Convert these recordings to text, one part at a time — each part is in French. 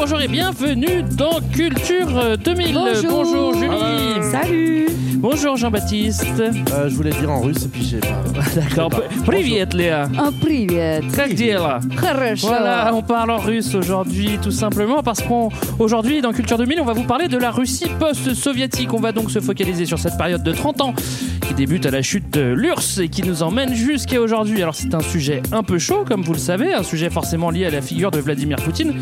Bonjour, bonjour et bienvenue dans Culture euh, 2000. Bonjour. Julie. Salut Bonjour Jean-Baptiste. Euh, je voulais dire en russe et puis j'ai pas. D'accord. Привет, Léa. Un привет Как дела Хорошо Voilà, on parle en russe aujourd'hui tout simplement parce qu'aujourd'hui dans Culture 2000 on va vous parler de la Russie post-soviétique. On va donc se focaliser sur cette période de 30 ans débute à la chute de l'URSS et qui nous emmène jusqu'à aujourd'hui. Alors c'est un sujet un peu chaud comme vous le savez, un sujet forcément lié à la figure de Vladimir Poutine.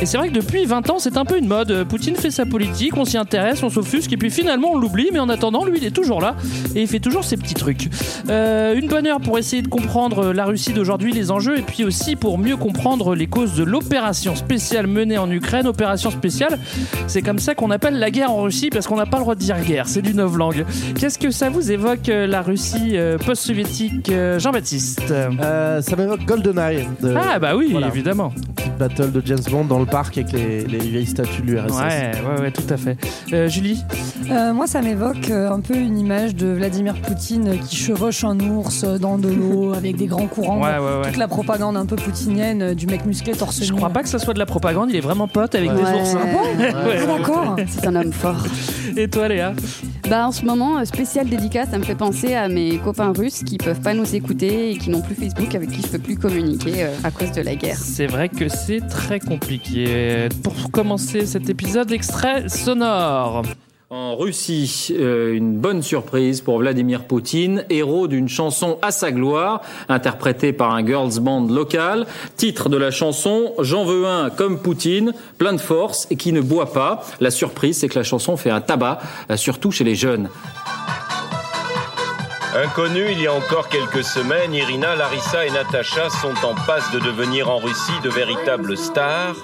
Et c'est vrai que depuis 20 ans c'est un peu une mode. Poutine fait sa politique, on s'y intéresse, on s'offusque et puis finalement on l'oublie mais en attendant lui il est toujours là et il fait toujours ses petits trucs. Euh, une bonne heure pour essayer de comprendre la Russie d'aujourd'hui, les enjeux, et puis aussi pour mieux comprendre les causes de l'opération spéciale menée en Ukraine. Opération spéciale, c'est comme ça qu'on appelle la guerre en Russie, parce qu'on n'a pas le droit de dire guerre, c'est du novlangue. Qu'est-ce que ça vous évoque, euh, la Russie euh, post-soviétique, euh, Jean-Baptiste Euh, ça m'évoque GoldenEye. De, Ah bah oui, voilà. évidemment. Petite battle de James Bond dans le parc avec les, les vieilles statues de l'URSS. Ouais, ouais, ouais, tout à fait. Euh, Julie Euh, Moi, ça m'évoque euh, un peu une image de Vladimir Poutine qui chevauche un ours dans de l'eau avec des grands courants. Ouais, ouais, ouais. Toute la propagande un peu poutinienne du mec musclé torse Je crois pas que ça soit de la propagande, il est vraiment pote avec des oursins. Ah bon Ouais. Ah, d'accord. C'est un homme fort. Et toi, Léa Bah en ce moment, euh, spécial dédicace, ça me fait penser à mes copains russes qui peuvent pas nous écouter et qui n'ont plus Facebook, avec qui je peux plus communiquer euh, à cause de la guerre. C'est vrai que c'est très compliqué. Pour commencer cet épisode, extrait sonore. En Russie, euh, une bonne surprise pour Vladimir Poutine, héros d'une chanson à sa gloire, interprétée par un girls band local. Titre de la chanson J'en veux un comme Poutine, plein de force et qui ne boit pas. La surprise, c'est que la chanson fait un tabac, euh, surtout chez les jeunes. Inconnus il y a encore quelques semaines, Irina, Larissa et Natacha sont en passe de devenir en Russie de véritables stars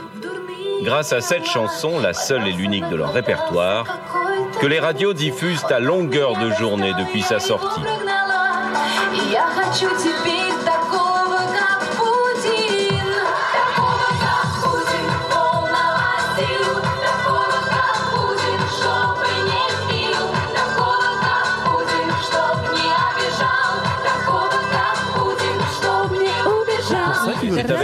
grâce à cette chanson, la seule et l'unique de leur répertoire, que les radios diffusent à longueur de journée depuis sa sortie.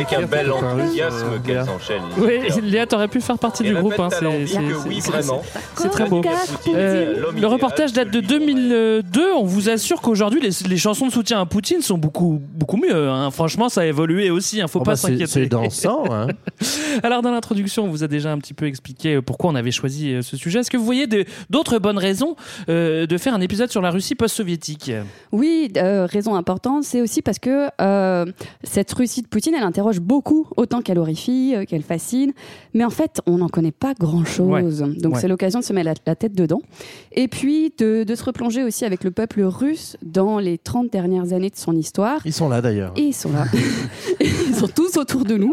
Avec un bel enthousiasme qu'elles enchaînent. Oui, Léa, t'aurais pu faire partie du groupe. hein, c'est- très beau. Euh, le reportage date de 2002. On vous assure qu'aujourd'hui, les, les chansons de soutien à Poutine sont beaucoup, beaucoup mieux. hein. Franchement, ça a évolué aussi. Il faut Oh pas bah, c'est- s'inquiéter. c'est dansant, hein. Alors, dans l'introduction, on vous a déjà un petit peu expliqué euh, pourquoi on avait choisi euh, ce sujet. Est-ce que vous voyez d'autres bonnes raisons euh, de faire un épisode sur la Russie post-soviétique? Oui, euh, raison importante, c'est aussi parce que euh, cette Russie de Poutine, elle interroge beaucoup, autant qu'elle horrifie, euh, qu'elle fascine. Mais en fait, on n'en connaît pas grand-chose. Ouais. Donc Ouais. c'est l'occasion de se mettre la, la tête dedans. Et puis de, de se replonger aussi avec le peuple russe dans les 30 dernières années de son histoire. Ils sont là d'ailleurs. Et ils sont là. ils sont tous autour de nous.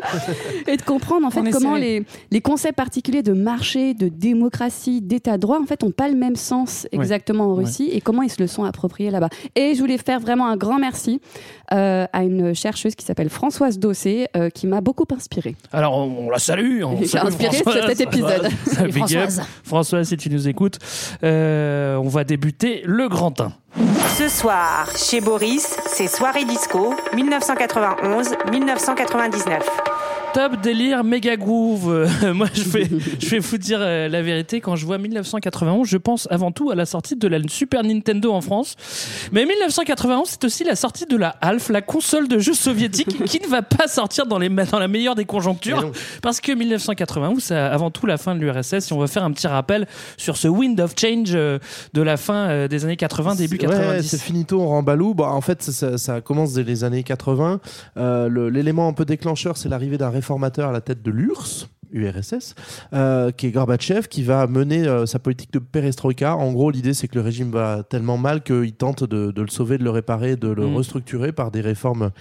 Et de comprendre en fait On comment les, les concepts particuliers de marché, de démocratie, d'état de droit, en fait, n'ont pas le même sens Ouais. exactement en Russie et comment ils se le sont appropriés là-bas. Et je voulais faire vraiment un grand merci à une chercheuse qui s'appelle Françoise Dossé, euh, qui m'a beaucoup inspirée. Alors, on, on la salue. on inspiré Françoise. cet épisode. Salut. Françoise. Françoise, si tu nous écoutes, euh, on va débuter le grand 1. Ce soir, chez Boris, c'est soirée disco 1991-1999. Top délire, méga groove. Moi, je vais, je vais vous dire euh, la vérité. Quand je vois 1991, je pense avant tout à la sortie de la Super Nintendo en France. Mais 1991, c'est aussi la sortie de la Alf, la console de jeux soviétique, qui ne va pas sortir dans, les, dans la meilleure des conjonctures. Parce que 1991, c'est avant tout la fin de l'URSS. Et on va faire un petit rappel sur ce wind of change euh, de la fin euh, des années 80, début Ouais, 90. c'est finito, on rembalou. Bon, en fait, ça, commence dès les années 80. Euh, le- L'élément un peu déclencheur, c'est l'arrivée d'un réformateur à la tête de l'URSS. URSS, euh, qui est Gorbatchev, qui va mener euh, sa politique de perestroïka. En gros, l'idée, c'est que le régime va tellement mal qu'il tente de, de le sauver, de le réparer, de le Mm. restructurer par des réformes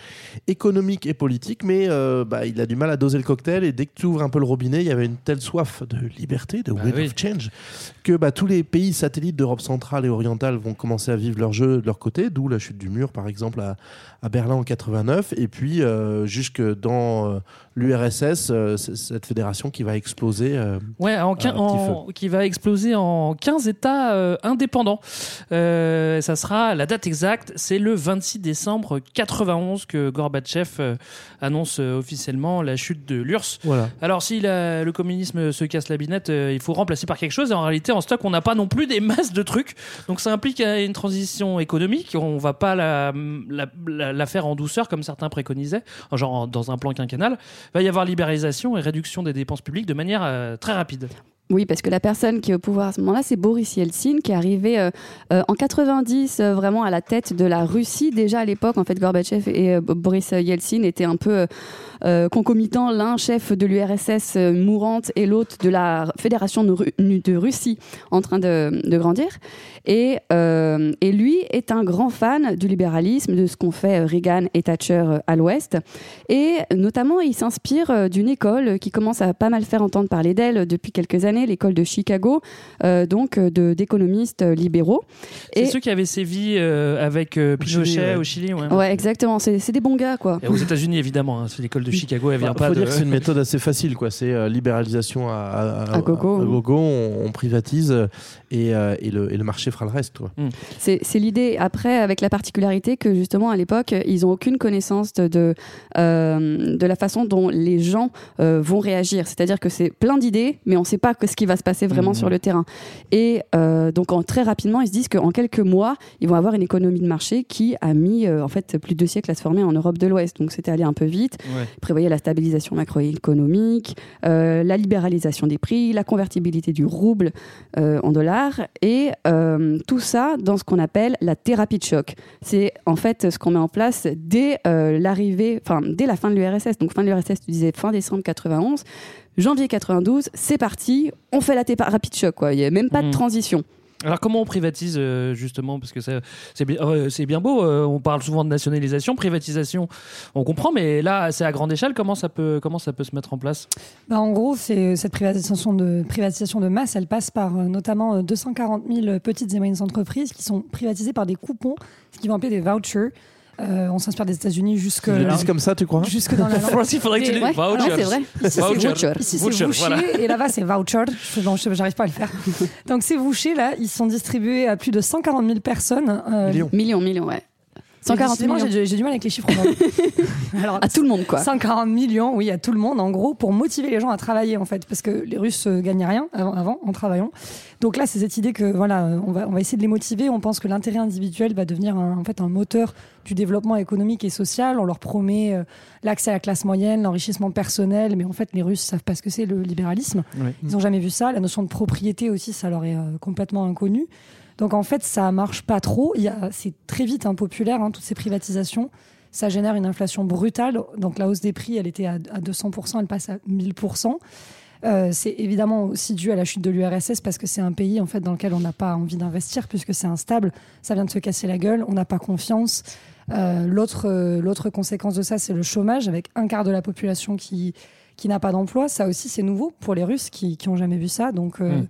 économiques et politiques. Mais euh, bah, il a du mal à doser le cocktail. Et dès que tu ouvres un peu le robinet, il y avait une telle soif de liberté, de will oui. of change, que bah, tous les pays satellites d'Europe centrale et orientale vont commencer à vivre leur jeu de leur côté, d'où la chute du mur, par exemple, à, à Berlin en 89, et puis jusque dans l'URSS, cette fédération qui va exploser. euh, Ouais, en, qui va exploser en 15 États euh, indépendants. Euh, ça sera la date exacte, c'est le 26 décembre 91 que Gorbatchev euh, annonce euh, officiellement la chute de l'URSS. Voilà. Alors si la- le communisme se casse la binette, euh, il faut remplacer par quelque chose. Et en réalité, en stock, on n'a pas non plus des masses de trucs. Donc ça implique euh, une transition économique. On va pas la- la faire en douceur comme certains préconisaient, genre dans un plan quinquennal. Il va y avoir libéralisation et réduction des dépenses publiques de manière euh, très rapide. Oui, parce que la personne qui est au pouvoir à ce moment-là, c'est Boris Yeltsin, qui est arrivé euh, euh, en 90 euh, vraiment à la tête de la Russie. Déjà à l'époque, en fait, Gorbatchev et Boris Yeltsin étaient un peu concomitants, l'un chef de l'URSS euh, mourante et l'autre de la Fédération de, Ru- de Russie en train de, de grandir. Et, euh, et lui est un grand fan du libéralisme, de ce qu'ont fait euh, Reagan et Thatcher euh, à l'Ouest. Et notamment, il s'inspire euh, d'une école qui commence à pas mal faire entendre parler d'elle depuis quelques années, l'école de Chicago, euh, donc euh, d'économistes euh, libéraux. C'est ceux qui avaient sévi euh, avec euh, Pinochet ouais. au Chili. Ouais. Ouais, exactement. C'est c'est des bons gars, quoi. Et aux États-Unis, évidemment. hein, c'est l'école de Chicago, elle vient Enfin, pas faut de. dire que c'est une méthode assez facile, quoi. C'est euh, libéralisation à, à, À gogo. à gogo, on, on privatise euh, et, euh, et, le, et le marché fera le reste, quoi. C'est c'est l'idée. Après, avec la particularité que justement à l'époque, ils ont aucune connaissance de de, euh, de la façon dont les gens euh, vont réagir. C'est-à-dire que c'est plein d'idées, mais on ne sait pas ce qui va se passer vraiment Mhm. sur le terrain. Et euh, donc en, très rapidement, ils se disent qu'en quelques mois, ils vont avoir une économie de marché qui a mis euh, en fait plus de deux siècles à se former en Europe de l'Ouest. Donc c'était allé un peu vite. Ouais. Ils prévoyaient la stabilisation macroéconomique, euh, la libéralisation des prix, la convertibilité du rouble euh, en dollars, et euh, tout ça dans ce qu'on appelle la thérapie de choc. C'est en fait ce qu'on met en place dès l'arrivée, enfin dès la fin de l'URSS. Donc fin de l'URSS, tu disais fin décembre 91. Janvier 92, c'est parti, on fait la thérapie de choc. Quoi. Il n'y a même pas de transition. Alors comment on privatise euh, justement Parce que ça- c'est bien, euh, bien beau. euh, on parle souvent de nationalisation, privatisation. On comprend, mais là, c'est à grande échelle. Comment ça peut, comment ça peut se mettre en place? Bah, en gros, cette privatisation de, privatisation de masse, elle passe par euh, notamment euh, 240 000 petites et moyennes entreprises qui sont privatisées par des coupons, ce qu'ils vont appeler des vouchers. Euh, on s'inspire des États-unis jusque Ils le disent comme ça, tu crois jusque dans la langue. Il faudrait que tu dises ouais, vouchers. c'est vrai. Ici, c'est Voucher. voucher. Ici, c'est Voucher, voucher, voilà. et là-bas, c'est voucher. Je, non, je- j'arrive pas à le faire. Donc, ces vouchers, là, ils sont distribués à plus de 140 000 personnes. euh, Millions. Millions, millions, ouais. 140 décidément, millions. J'ai du mal avec les chiffres. Alors, À tout le monde, quoi. 140 millions, oui, à tout le monde, en gros, pour motiver les gens à travailler, en fait, parce que les Russes euh, gagnaient rien avant, avant, en travaillant. Donc là, c'est cette idée que, voilà, on va, on va essayer de les motiver. On pense que l'intérêt individuel va devenir, un- en fait, un moteur du développement économique et social. On leur promet euh, l'accès à la classe moyenne, l'enrichissement personnel, mais en fait, les Russes savent pas ce que c'est le libéralisme. Ils n'ont jamais vu ça. La notion de propriété aussi, ça leur est euh, complètement inconnu. Donc en fait, ça marche pas trop. C'est très vite impopulaire, hein, toutes ces privatisations. Ça génère une inflation brutale. Donc la hausse des prix, elle était à, à 200%, elle passe à 1000%. Euh, c'est évidemment aussi dû à la chute de l'URSS parce que c'est un pays en fait dans lequel on n'a pas envie d'investir puisque c'est instable, ça vient de se casser la gueule, on n'a pas confiance. Euh, L'autre euh, l'autre conséquence de ça, c'est le chômage avec un quart de la population qui qui n'a pas d'emploi. Ça aussi, c'est nouveau pour les Russes qui qui ont jamais vu ça. Donc euh, Mm.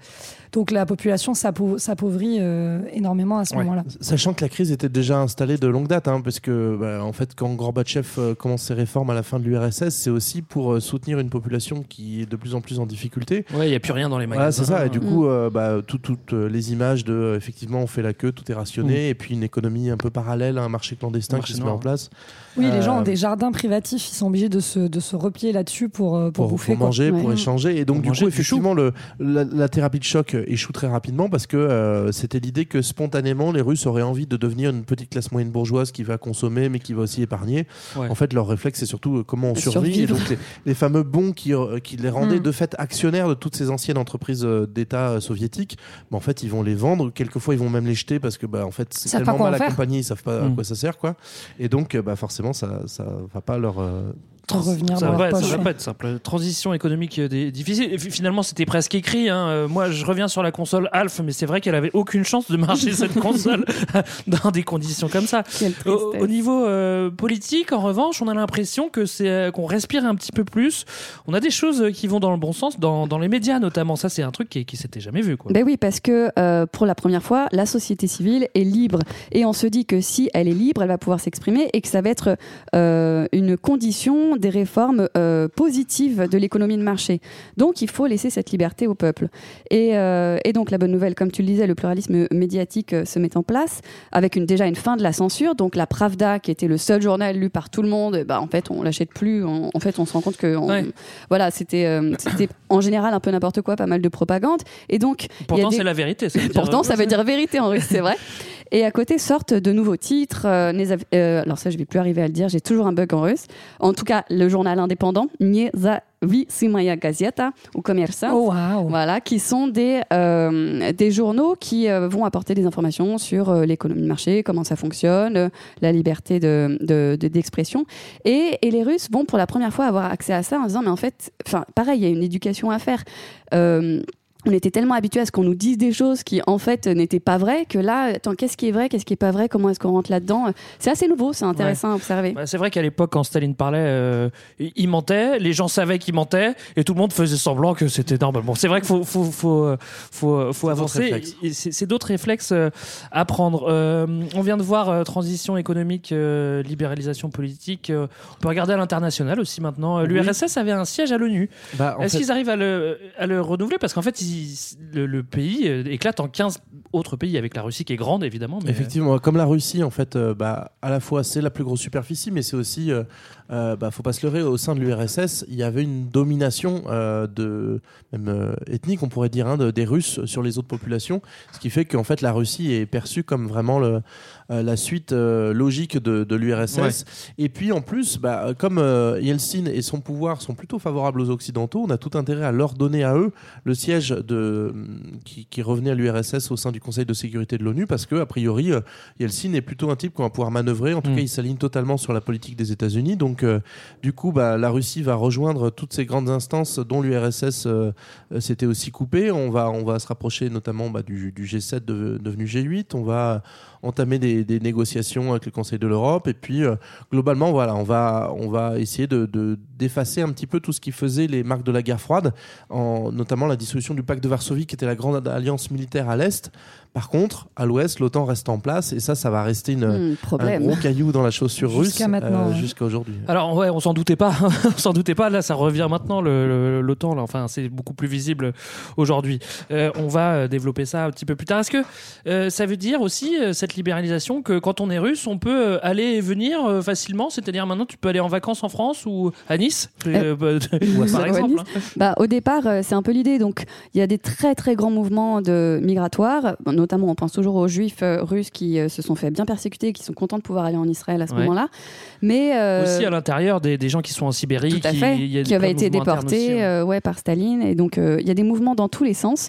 donc la population s'appau- s'appauvrit euh, énormément à ce Ouais. moment-là. Sachant que la crise était déjà installée de longue date, hein, parce que bah, en fait, quand Gorbatchev euh, commence ses réformes à la fin de l'URSS, c'est aussi pour soutenir une population qui est de plus en plus en difficulté. Ouais, il n'y a plus rien dans les Voilà, magasins. c'est ça. Et du Mm. coup, euh, bah, tout- toutes les images de effectivement, on fait la queue, tout est rationné, et puis une économie un peu parallèle, un marché clandestin Marché qui se met noir. en place Oui, les gens ont des jardins privatifs, ils sont obligés de se, de se replier là-dessus pour, pour, pour, bouffer. pour quoi. manger, Ouais. pour échanger. Et donc, Pour du manger coup, effectivement, le, la, la thérapie de choc échoue très rapidement parce que euh, c'était l'idée que spontanément, les Russes auraient envie de devenir une petite classe moyenne bourgeoise qui va consommer mais qui va aussi épargner. Ouais. En fait, leur réflexe, c'est surtout euh, comment on survit. Survivre. Et donc, les, les fameux bons qui, euh, qui les rendaient Mm. de fait actionnaires de toutes ces anciennes entreprises euh, d'État euh, soviétiques, bah, en fait, ils vont les vendre. Quelquefois, ils vont même les jeter parce que, bah, en fait, c'est tellement mal accompagné, ils savent pas à Mm. quoi ça sert, quoi. Et donc, euh, bah, forcément, ça, ça va pas leur, euh, revenir Ça dans va, leur ça poche. va pas être simple. Transition économique euh, des- difficile. Et finalement, c'était presque écrit. hein. Euh, Moi, je reviens sur la console Alf, mais c'est vrai qu'elle avait aucune chance de marcher cette console dans des conditions comme ça. Au, au niveau euh, politique, en revanche, on a l'impression que c'est qu'on respire un petit peu plus. On a des choses qui vont dans le bon sens, dans, dans les médias notamment. Ça, c'est un truc qui, qui s'était jamais vu. Quoi. Ben oui, parce que euh, pour la première fois, la société civile est libre. Et on se dit que si elle est libre, elle va pouvoir s'exprimer et que ça va être euh, une condition des réformes euh, positives de l'économie de marché. Donc il faut laisser cette liberté au peuple. Et, euh, et donc la bonne nouvelle, comme tu le disais, le pluralisme médiatique euh, se met en place avec une, déjà une fin de la censure. Donc la Pravda, qui était le seul journal lu par tout le monde, ben, en fait on l'achète plus. En, en fait on se rend compte que on- Ouais. voilà, c'était c'était en général un peu n'importe quoi, pas mal de propagande. Et donc Pourtant, c'est la vérité. ça veut dire- Pourtant, ça veut dire vérité en russe, c'est vrai. Et à côté sortent de nouveaux titres. euh, euh, alors ça, je vais plus arriver à le dire. J'ai toujours un bug en russe. En tout cas, le journal indépendant, Nezavisimaya Gazeta ou Commerçant, Oh, waouh. voilà, qui sont des euh, des journaux qui euh, vont apporter des informations sur l'économie de marché, comment ça fonctionne, la liberté de de- de- d'expression. et, et les Russes vont pour la première fois avoir accès à ça en disant mais en fait, enfin pareil, il y a une éducation à faire. Euh, on était tellement habitués à ce qu'on nous dise des choses qui en fait n'étaient pas vraies que là, attends, qu'est-ce qui est vrai, qu'est-ce qui est pas vrai, comment est-ce qu'on rentre là-dedans C'est assez nouveau, c'est intéressant à observer. Bah, c'est vrai qu'à l'époque, quand Staline parlait, euh, il mentait, les gens savaient qu'il mentait, et tout le monde faisait semblant que c'était normal. Bon, c'est vrai qu'il faut, faut, faut, euh, faut, euh, faut avancer. C'est d'autres réflexes euh, à prendre. Euh, on vient de voir euh, transition économique, euh, libéralisation politique. euh, on peut regarder à l'international aussi maintenant. Euh, Oui. L'URSS avait un siège à l'ONU. Bah, Est-ce fait- qu'ils arrivent à le, à le renouveler? Parce qu'en fait, ils- le, le pays euh, éclate en 15 autres pays, avec la Russie qui est grande évidemment. Mais Effectivement, comme la Russie, en fait, euh, bah, à la fois c'est la plus grosse superficie, mais c'est aussi, euh, euh, bah, faut pas se leurrer, au sein de l'URSS, il y avait une domination euh, de, même euh, ethnique, on pourrait dire, hein, de- des Russes sur les autres populations, ce qui fait qu'en fait la Russie est perçue comme vraiment le, euh, la suite euh, logique de, de l'URSS. Ouais. Et puis en plus, bah, comme euh, Yeltsin et son pouvoir sont plutôt favorables aux Occidentaux, on a tout intérêt à leur donner à eux le siège de, qui, qui revenait à l'URSS au sein du Conseil de sécurité de l'ONU, parce que a priori, euh, Yeltsin est plutôt un type qu'on va pouvoir manœuvrer. En tout Mm. cas, il s'aligne totalement sur la politique des États-Unis. Donc, euh, du coup, bah, la Russie va rejoindre toutes ces grandes instances dont l'URSS euh, euh, s'était aussi coupée. On va, on va se rapprocher notamment bah, du, du G7 de- devenu G8. On va entamer des, des négociations avec le Conseil de l'Europe. Et puis, euh, globalement, voilà, on va, on va essayer de, de- d'effacer un petit peu tout ce qui faisait les marques de la guerre froide, en, notamment la dissolution du pacte de Varsovie, qui était la grande alliance militaire à l'Est. Par contre, à l'Ouest, l'OTAN reste en place. Et ça, ça va rester une, Hmm, un problème. gros caillou dans la chaussure russe euh, ouais. jusqu'à aujourd'hui. Alors ouais, on s'en doutait pas, on s'en doutait pas. Là, ça revient maintenant le- le- l'OTAN. Là, enfin, c'est beaucoup plus visible aujourd'hui. Euh, on va euh, développer ça un petit peu plus tard. Est-ce que euh, ça veut dire aussi cette libéralisation que quand on est russe, on peut aller et venir facilement? C'est-à-dire maintenant, tu peux aller en vacances en France ou à Nice, euh, bah, par exemple. Nice. hein. Bah, au départ, c'est un peu l'idée. Donc, il y a des très très grands mouvements de migratoires. Notamment, on pense toujours aux juifs euh, russes qui euh, se sont fait bien persécuter, qui sont contents de pouvoir aller en Israël à ce Ouais. moment-là. Mais euh, Aussi à l'intérieur des, des gens qui sont en Sibérie, tout à qui, fait, il y a qui avaient été déportés aussi, hein. ouais, par Staline. Et donc, il y a des mouvements dans tous les sens.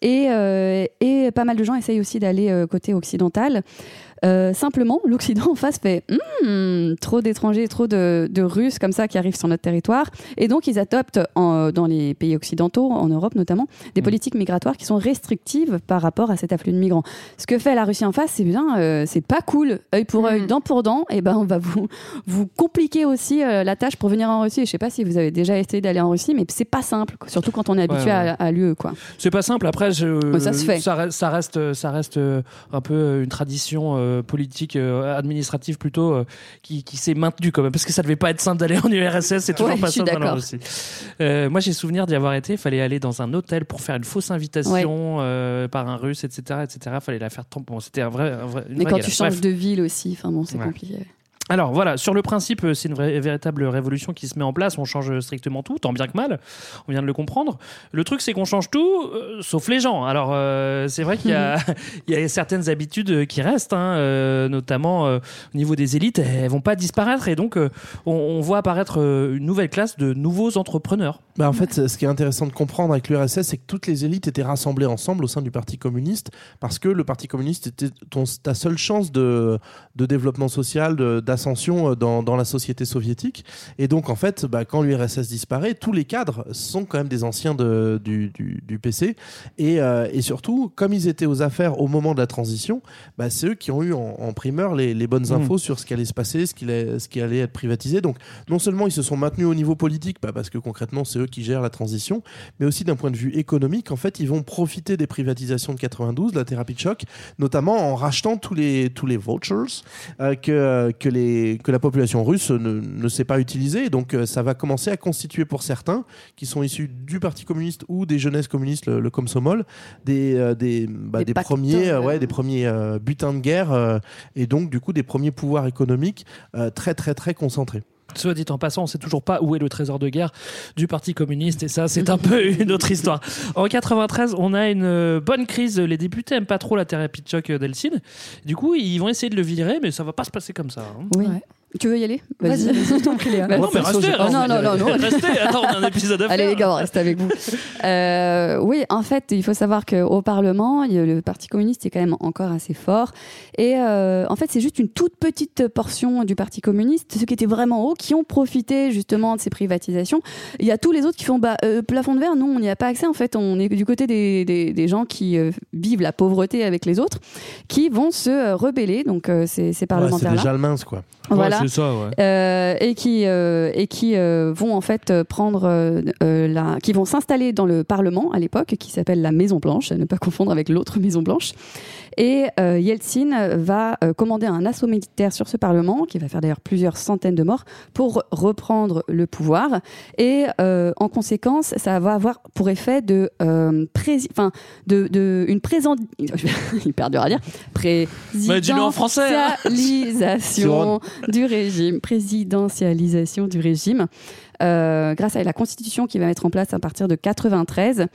Et, et pas mal de gens essayent aussi d'aller côté occidental. Euh, simplement, l'Occident en face fait Hmm, trop d'étrangers, trop de, de Russes comme ça qui arrivent sur notre territoire. Et donc, ils adoptent en- dans les pays occidentaux, en Europe notamment, des politiques migratoires qui sont restrictives par rapport à cet afflux de migrants. Ce que fait la Russie en face, c'est bien, euh, c'est pas cool. Œil pour œil, dent pour dent, et ben on va vous, vous compliquer aussi euh, la tâche pour venir en Russie. Je sais pas si vous avez déjà essayé d'aller en Russie, mais c'est pas simple, surtout quand on est habitué Ouais, à, à l'UE. C'est pas simple. Après, je, Mais ça se fait. Ça reste, ça reste, ça reste, euh, un peu euh, une tradition euh, politique, euh, administrative plutôt, euh, qui, qui s'est maintenue quand même. Parce que ça devait pas être simple d'aller en URSS. C'est toujours Ouais, pas simple. Russie. Euh, moi, j'ai souvenir d'y avoir été. Il fallait aller dans un hôtel pour faire une fausse invitation par un Russe, etc., etc. Fallait la faire tant. Bon, c'était un vrai, un vrai- une Mais quand tu changes Bref. de ville aussi, enfin bon, c'est Ouais. compliqué. Alors voilà, sur le principe, euh, c'est une vraie- véritable révolution qui se met en place. On change strictement tout, tant bien que mal. On vient de le comprendre. Le truc, c'est qu'on change tout, euh, sauf les gens. Alors euh, c'est vrai qu'il y, a- il y a certaines habitudes qui restent, hein, euh, notamment euh, au niveau des élites. Elles vont pas disparaître et donc euh, on, on voit apparaître une nouvelle classe de nouveaux entrepreneurs. Bah, en fait, ce qui est intéressant de comprendre avec l'URSS, c'est que toutes les élites étaient rassemblées ensemble au sein du Parti communiste, parce que le Parti communiste était ton, ta seule chance de, de développement social, de- d'ascension euh, dans, dans la société soviétique. Et donc, en fait, bah, quand l'URSS disparaît, tous les cadres sont quand même des anciens de- du, du- du PC. Et, euh, et surtout, comme ils étaient aux affaires au moment de la transition, bah, c'est eux qui ont eu en, en primeur les, les bonnes Mm. infos sur ce qui allait se passer, ce qui, allait, ce qui allait être privatisé. Donc, non seulement ils se sont maintenus au niveau politique, bah, parce que concrètement, c'est eux qui gèrent la transition, mais aussi d'un point de vue économique, en fait, ils vont profiter des privatisations de 92, la thérapie de choc, notamment en rachetant tous les, tous les vouchers euh, que, que, les, que la population russe ne, ne sait pas utiliser. Donc, euh, ça va commencer à constituer pour certains, qui sont issus du Parti communiste ou des jeunesses communistes, le, le Komsomol, des, euh, des, bah, Des des pacteurs, premiers, euh, ouais. ouais, des premiers euh, butins de guerre, euh, et donc, du coup, des premiers pouvoirs économiques euh, très, très, très concentrés. Soit dit en passant, on sait toujours pas où est le trésor de guerre du Parti communiste et ça, c'est un peu une autre histoire. En 93, on a une euh, bonne crise. Les députés aiment pas trop la thérapie de choc d'Eltsine. Du coup, ils vont essayer de le virer, mais ça va pas se passer comme ça. hein. Oui. Tu veux y aller? Vas-y, vas-y, je t'en prie, Léa. Bah, Non, mais restez, alors. non, non, non, non. Restez, attends, on a un épisode à faire. Allez les gars, on reste avec vous. Euh, oui, en fait, il faut savoir qu'au Parlement, le Parti communiste est quand même encore assez fort. Et euh, en fait, c'est juste une toute petite portion du Parti communiste, ceux qui étaient vraiment hauts, qui ont profité justement de ces privatisations. Il y a tous les autres qui font bah, euh, plafond de verre, non, on n'y a pas accès. En fait, on est du côté des, des, des gens qui euh, vivent la pauvreté avec les autres, qui vont se euh, rebeller. Donc, euh, ces, ces Ouais, c'est parlementaires-là. des Jalmins, quoi. Voilà. C'est ça, ouais. Euh, et qui euh, et qui euh, vont en fait prendre la qui vont s'installer dans le Parlement à l'époque qui s'appelle la Maison Blanche à ne pas confondre avec l'autre Maison Blanche et euh, Yeltsin va euh, commander un assaut militaire sur ce Parlement qui va faire d'ailleurs plusieurs centaines de morts pour reprendre le pouvoir et euh, en conséquence ça va avoir pour effet de euh, enfin de, de une présent hyper dur à dire français, hein. présidentialisation du régime, présidentialisation du régime. Euh, grâce à la constitution qui va mettre en place à partir de 93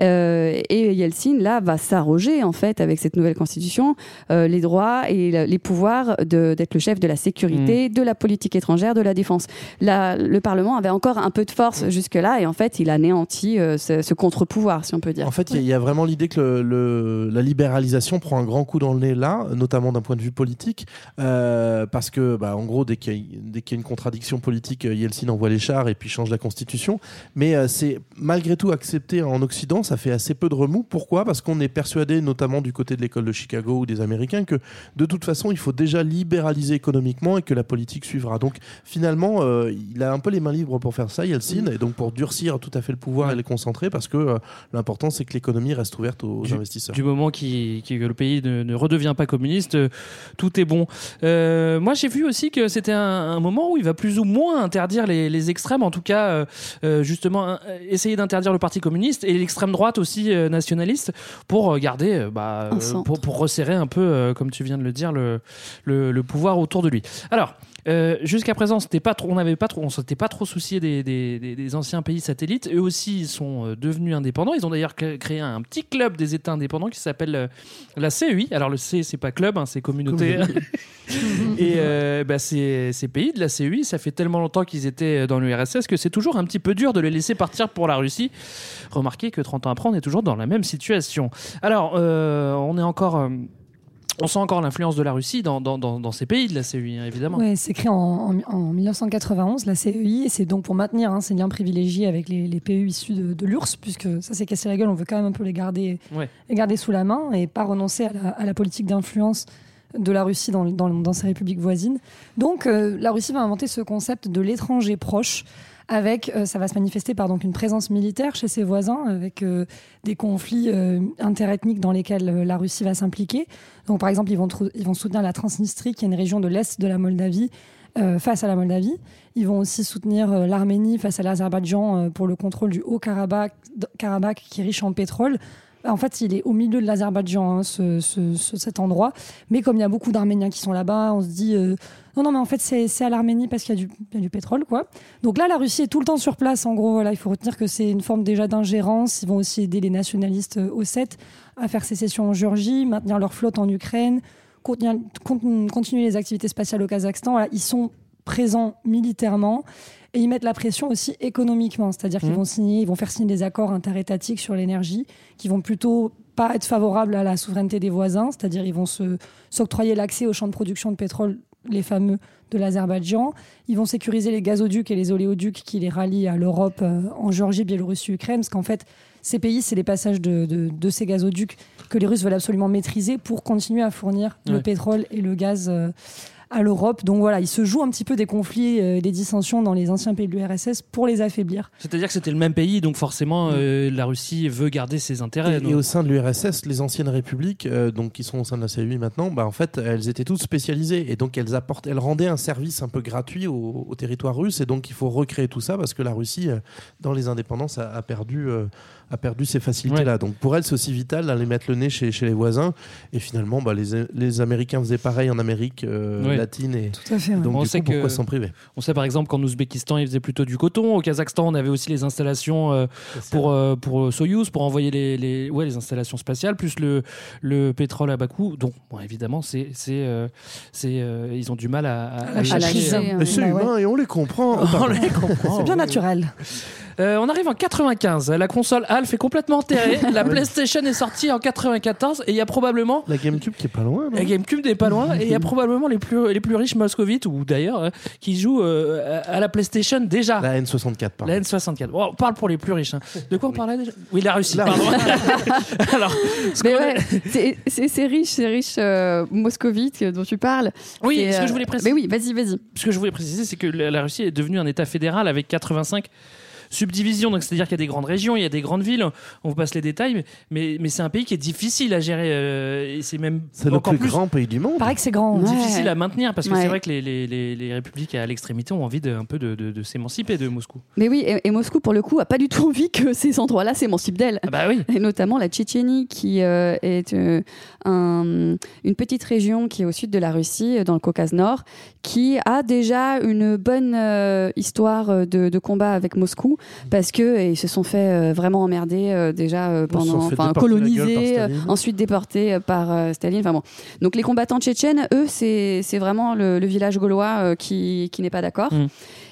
euh, et Yeltsin là va s'arroger en fait avec cette nouvelle constitution euh, les droits et le- les pouvoirs d'être le chef de la sécurité, de la politique étrangère, de la défense. Là, le Parlement avait encore un peu de force jusque là et en fait il anéantit ce, ce contre-pouvoir si on peut dire. En fait, il y a- il y, a vraiment l'idée que le, le- la libéralisation prend un grand coup dans le nez là, notamment d'un point de vue politique, euh, parce que, bah, en gros, dès qu'il y, a- y une contradiction politique, Yeltsin envoie les chars et puis change la constitution. Mais euh, c'est malgré tout accepté en Occident, ça fait assez peu de remous. Pourquoi? Parce qu'on est persuadé, notamment du côté de l'école de Chicago ou des Américains, que de toute façon, il faut déjà libéraliser économiquement et que la politique suivra. Donc, finalement, euh, il a un peu les mains libres pour faire ça, Yeltsin, et donc pour durcir tout à fait le pouvoir et le concentrer, parce que euh, l'important, c'est que l'économie reste ouverte aux Du- investisseurs. Du moment qui, qui- que le pays ne, ne redevient pas communiste, tout est bon. Moi, j'ai vu aussi que c'était un, un moment où il va plus ou moins interdire les, les extrêmes, en tout cas, euh, euh, justement, euh, essayer d'interdire le Parti communiste et l'extrême droite aussi euh, nationaliste pour garder, bah, pour, pour resserrer un peu, comme tu viens de le dire, le, le, le pouvoir autour de lui. Alors. Euh, Jusqu'à présent, c'était pas trop, on n'avait pas trop, on s'était pas trop soucié des, des, des- des anciens pays satellites. Eux aussi, ils sont euh, devenus indépendants. Ils ont d'ailleurs cré- créé un petit club des États indépendants qui s'appelle euh, la CEI. Alors le C, c'est pas club, hein, c'est communauté. Et euh, bah, ces, ces pays de la CEI, ça fait tellement longtemps qu'ils étaient dans l'URSS que c'est toujours un petit peu dur de les laisser partir pour la Russie. Remarquez que 30 ans après, on est toujours dans la même situation. Alors, euh, on est encore. On sent encore l'influence de la Russie dans, dans, dans, dans ces pays de la CEI, hein, évidemment. Ouais, c'est créé en, en- en 1991, la CEI, et c'est donc pour maintenir hein, ces liens privilégiés avec les, les pays issus de, de l'URSS, puisque ça s'est cassé la gueule, on veut quand même un peu les garder, Ouais. les garder sous la main et pas renoncer à la, à la politique d'influence de la Russie dans, dans, dans ces républiques voisines. Donc euh, la Russie va inventer ce concept de l'étranger proche. Avec, euh, ça va se manifester par donc une présence militaire chez ses voisins, avec euh, des conflits euh, interethniques dans lesquels la Russie va s'impliquer. Donc, par exemple, ils vont, ils vont soutenir la Transnistrie, qui est une région de l'est de la Moldavie, euh, face à la Moldavie. Ils vont aussi soutenir l'Arménie face à l'Azerbaïdjan euh, pour le contrôle du Haut-Karabakh, Karabakh, qui est riche en pétrole. En fait, il est au milieu de l'Azerbaïdjan, hein, ce- ce- ce- cet endroit. Mais comme il y a beaucoup d'Arméniens qui sont là-bas, on se dit non, non, mais en fait, c'est à l'Arménie parce qu'il y, a du- il y a du pétrole, quoi. Donc là, la Russie est tout le temps sur place. En gros, voilà, il faut retenir que c'est une forme déjà d'ingérence. Ils vont aussi aider les nationalistes euh, ossètes à faire sécession en Géorgie, maintenir leur flotte en Ukraine, continuer, con- continuer les activités spatiales au Kazakhstan. Voilà, ils sont présents militairement. Et ils mettent la pression aussi économiquement, c'est-à-dire qu'ils Mhm. vont signer, ils vont faire signer des accords interétatiques sur l'énergie qui vont plutôt pas être favorables à la souveraineté des voisins, c'est-à-dire ils vont s'octroyer l'accès aux champs de production de pétrole, les fameux de l'Azerbaïdjan. Ils vont sécuriser les gazoducs et les oléoducs qui les rallient à l'Europe euh, en Géorgie, Biélorussie, Ukraine, parce qu'en fait, ces pays, c'est les passages de, de- de ces gazoducs que les Russes veulent absolument maîtriser pour continuer à fournir le pétrole et le gaz euh, à l'Europe. Donc voilà, il se joue un petit peu des conflits, euh, des dissensions dans les anciens pays de l'URSS pour les affaiblir. C'est-à-dire que c'était le même pays, donc forcément, euh, la Russie veut garder ses intérêts. Et, donc- et au sein de l'URSS, les anciennes républiques, euh, donc qui sont au sein de la CEI maintenant, bah, en fait, elles étaient toutes spécialisées et donc elles apportent, elles rendaient un service un peu gratuit au, au territoire russe et donc il faut recréer tout ça parce que la Russie, euh, dans les indépendances, a, a perdu. A perdu ces facilités-là. Donc pour elle, c'est aussi vital d'aller mettre le nez chez, chez les voisins. Et finalement, bah, les, les Américains faisaient pareil en Amérique euh, Ouais. latine. Et Tout à fait. ouais. donc On du sait coup, que- pourquoi s'en priver? On sait par exemple qu'en Ouzbékistan, ils faisaient plutôt du coton. Au Kazakhstan, on avait aussi les installations euh, pour, euh, pour Soyouz, pour envoyer les, les, ouais, les installations spatiales, plus le, le pétrole à Bakou. Donc, bon, évidemment, c'est, c'est, euh, c'est, euh, ils ont du mal à, à, À euh, hein. Et c'est ouais. humain et on les comprend. On Pardon. les comprend. C'est bien naturel. Euh, on arrive en 95. La console Alf est complètement enterrée. La PlayStation est sortie en 94 et il y a probablement La GameCube qui est pas loin. non la GameCube n'est pas loin et il y a probablement les plus, les plus riches moscovites ou d'ailleurs euh, qui jouent euh, à la PlayStation déjà. La N64, pardon. La N64. Bon, on parle pour les plus riches. hein. De quoi on parlait déjà? Oui, la Russie. La pardon. Alors, Mais ouais, c'est- riche, c'est riche euh, moscovite dont tu parles. Oui, C'est, ce que je voulais préciser. Mais oui, vas-y, vas-y. ce que je voulais préciser, c'est que la la Russie est devenue un État fédéral avec 85 subdivisions. Donc, c'est-à-dire qu'il y a des grandes régions, il y a des grandes villes. On vous passe les détails, mais, mais, mais c'est un pays qui est difficile à gérer. euh, et c'est même C'est le encore plus, grand pays du monde. Pareil que c'est grand. Ouais. difficile à maintenir parce que Ouais. c'est vrai que les, les, les, les républiques à l'extrémité ont envie de, un peu de, de, de s'émanciper de Moscou. Mais oui, et, et Moscou, pour le coup, a pas du tout envie que ces endroits-là s'émancipent d'elle. Ah bah oui. Et notamment la Tchétchénie, qui euh, est euh, un- une petite région qui est au sud de la Russie, euh, dans le Caucase Nord, qui a déjà une bonne euh, histoire euh, de, de combat avec Moscou, parce que ils se sont fait euh, vraiment emmerder euh, déjà euh, pendant, enfin colonisés, ensuite déportés par Staline. Enfin bon. Donc les combattants tchétchènes, eux, c'est vraiment le, le village gaulois qui, qui n'est pas d'accord. Mm.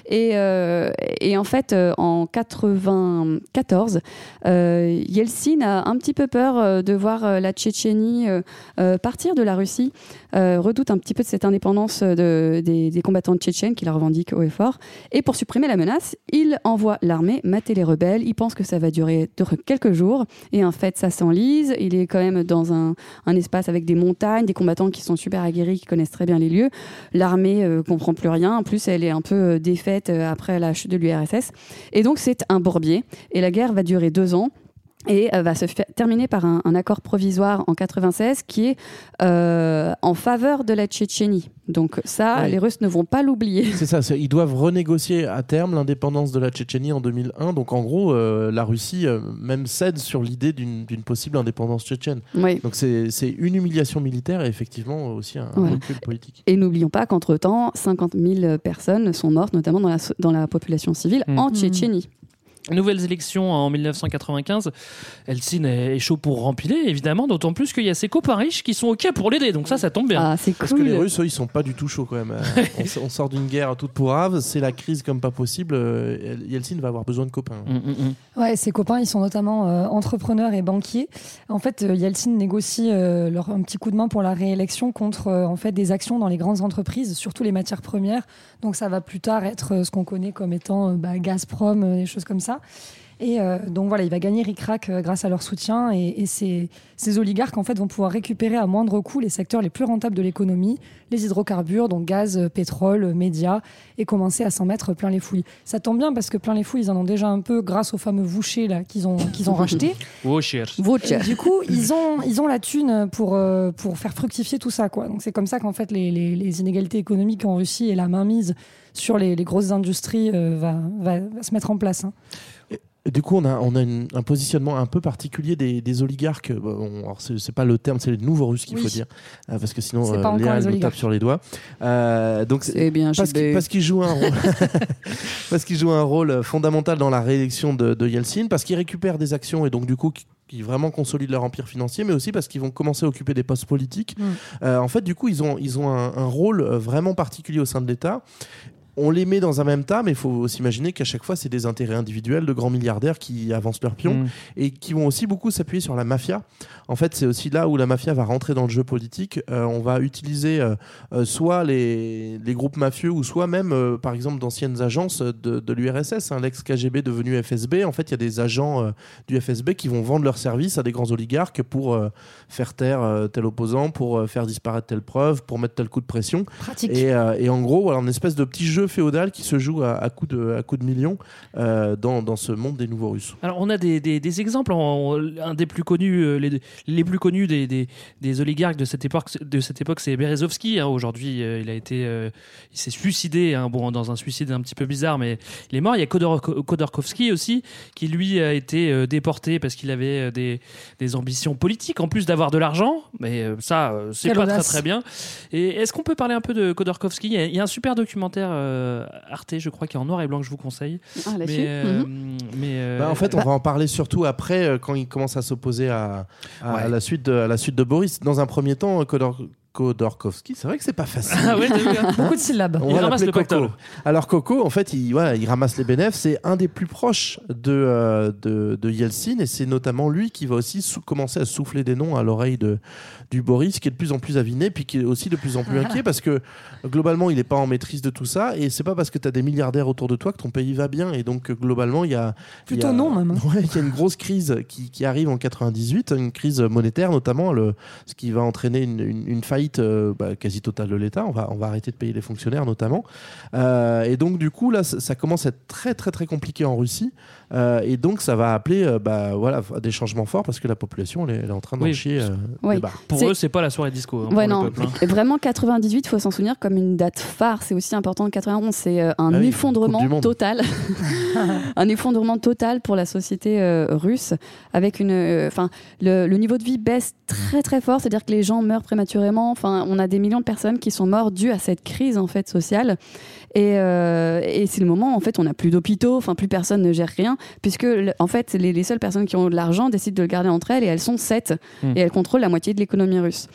Et, euh, et en fait, euh, en 94, euh, Yeltsin a un petit peu peur de voir la Tchétchénie partir de la Russie, redoute un petit peu de cette indépendance de- des, combattants tchétchènes qui la revendiquent haut et fort. Et pour supprimer la menace, il envoie l'armée mater les rebelles. Il pense que ça va durer, quelques jours. Et en fait, ça s'enlise. Il est quand même dans un, espace avec des montagnes, des combattants qui sont super aguerris, qui connaissent très bien les lieux. L'armée euh, comprend plus rien. En plus, elle est un peu défaite euh, après la chute de l'URSS. Et donc, c'est un bourbier. Et la guerre va durer deux ans. Et euh, va se terminer par un, un accord provisoire en 96 qui est euh, en faveur de la Tchétchénie. Donc ça, Ouais. les Russes ne vont pas l'oublier. C'est ça, ils doivent renégocier à terme l'indépendance de la Tchétchénie en 2001. Donc en gros, euh, la Russie euh, même cède sur l'idée d'une possible indépendance tchétchène. Oui. Donc c'est une humiliation militaire et effectivement aussi un Ouais. recul politique. Et n'oublions pas qu'entre-temps, 50 000 personnes sont mortes, notamment dans la, so- dans la population civile Mm. en. Tchétchénie. Nouvelles élections en 1995. Eltsine est chaud pour rempiler, évidemment, d'autant plus qu'il y a ses copains riches qui sont OK pour l'aider. Donc ça, ça tombe bien. Ah, c'est Parce que les Russes, eux, ils sont pas du tout chauds quand même. On, sort d'une guerre toute pourrave, c'est la crise comme pas possible. euh, Yeltsin va avoir besoin de copains. Mm, mm, mm. Ouais, ses copains, ils sont notamment euh, entrepreneurs et banquiers. En fait, euh, Yeltsin négocie euh, leur un petit coup de main pour la réélection contre euh, en fait des actions dans les grandes entreprises, surtout les matières premières. Donc ça va plus tard être ce qu'on connaît comme étant euh, bah, Gazprom, des choses comme ça. Merci. Et euh, donc voilà, il va gagner ric-rac euh, grâce à leur soutien et, et ces, ces oligarques en fait vont pouvoir récupérer à moindre coût les secteurs les plus rentables de l'économie, les hydrocarbures, donc gaz, euh, pétrole, euh, médias, et commencer à s'en mettre plein les fouilles. Ça tombe bien parce que plein les fouilles, ils en ont déjà un peu grâce au fameux Voucher là qu'ils ont qu'ils ont racheté. Cheers. Voucher. Et du coup, ils ont, ils ont la thune pour, euh, pour faire fructifier tout ça. Quoi. Donc c'est comme ça qu'en fait les, les- les inégalités économiques en Russie et la mainmise sur les, les grosses industries euh, va, va, va se mettre en place. hein. Du coup, on a, on a une- un positionnement un peu particulier des, des oligarques. Bon, alors c'est pas le terme, c'est les nouveaux Russes qu'il Oui. faut dire, Euh, parce que sinon euh, Léa elle nous tape sur les doigts. Euh, donc c'est- bien parce JB. qu'il parce qu'il joue un rôle parce qu'il joue un rôle fondamental dans la réélection de, de Yeltsin, parce qu'il récupère des actions et donc du coup qui, vraiment consolident leur empire financier, mais aussi parce qu'ils vont commencer à occuper des postes politiques. Mm. Euh, en fait, du coup, ils ont ils ont un, un rôle vraiment particulier au sein de l'État. On les met dans un même tas, mais il faut s'imaginer qu'à chaque fois, c'est des intérêts individuels de grands milliardaires qui avancent leur pion Mm. et qui vont aussi beaucoup s'appuyer sur la mafia. En fait, c'est aussi là où la mafia va rentrer dans le jeu politique. Euh, on va utiliser euh, euh, soit les, les groupes mafieux ou soit même, euh, par exemple, d'anciennes agences de, de l'URSS, hein, l'ex-KGB devenu FSB. En fait, il y a des agents euh, du FSB qui vont vendre leurs services à des grands oligarques pour euh, faire taire euh, tel opposant, pour euh, faire disparaître telle preuve, pour mettre tel coup de pression. Pratique. Et, euh, et en gros, voilà, une espèce de petit jeu féodal qui se joue à, à coups de, à coups de millions euh, dans, dans ce monde des nouveaux Russes. Alors on a des, des- des exemples. En- un des plus connus, euh, les, les plus connus des, des- des oligarques de cette époque, de cette époque, c'est Berezovsky. hein. Aujourd'hui, euh, il a été, euh, il s'est suicidé. hein. bon, dans un suicide un petit peu bizarre, mais il est mort. Il y a Kodor- Khodorkovsky aussi, qui lui a été euh, déporté parce qu'il avait euh, des, des ambitions politiques en plus d'avoir de l'argent. Mais euh, ça, euh, c'est pas très audace. très bien. Et est-ce qu'on peut parler un peu de Khodorkovsky? Il y, a, il y a un super documentaire euh, Arte, je crois, qui est en noir et blanc que je vous conseille. Ah. Mais, euh, Mhm. mais euh, Bah, en fait, on va en parler surtout après, euh, quand il commence à s'opposer à, à, Ouais. à la suite de, à la suite de Boris. Dans un premier temps, Kodor- Khodorkovsky, c'est vrai que c'est pas facile. Ah ouais, Beaucoup de syllabes. On Il va ramasse pactole. Coco. Alors Coco, en fait, il, voilà, il ramasse les bénéfices. C'est un des plus proches de, euh, de, de Yeltsin et c'est notamment lui qui va aussi commencer à souffler des noms à l'oreille de, du Boris, qui est de plus en plus aviné, puis qui est aussi de plus en plus inquiet parce que globalement, il n'est pas en maîtrise de tout ça et c'est pas parce que tu as des milliardaires autour de toi que ton pays va bien. Et donc, globalement, il y a. Plutôt il y a- non, même. Ouais, il y a une grosse crise qui, qui arrive en 98, une crise monétaire notamment, le, ce qui va entraîner une, une- une faillite euh, bah, quasi totale de l'État. On va, on va arrêter de payer les fonctionnaires notamment. Euh, et donc du coup là, ça, ça commence à être très très très compliqué en Russie. Euh, et donc ça va appeler euh, bah, voilà, à des changements forts parce que la population elle est, elle est en train d'en Oui. chier. euh, Oui. des barres. Pour C'est- eux, c'est pas la soirée disco. hein, pour Ouais, le non. peuple, hein. Vraiment, 98, il faut s'en souvenir comme une date phare. C'est aussi important. 91, c'est un Ah oui, effondrement total. un effondrement total pour la société euh, russe. Avec une. euh, Enfin, le, le niveau de vie baisse très, très fort. C'est-à-dire que les gens meurent prématurément. Enfin, on a des millions de personnes qui sont mortes dues à cette crise, en fait, sociale. Et, euh, et c'est le moment, en fait, on n'a plus d'hôpitaux. Enfin, plus personne ne gère rien. Puisque, en fait, les, les seules personnes qui ont de l'argent décident de le garder entre elles. Et elles sont sept. Hmm. Et elles contrôlent la moitié de l'économie russe.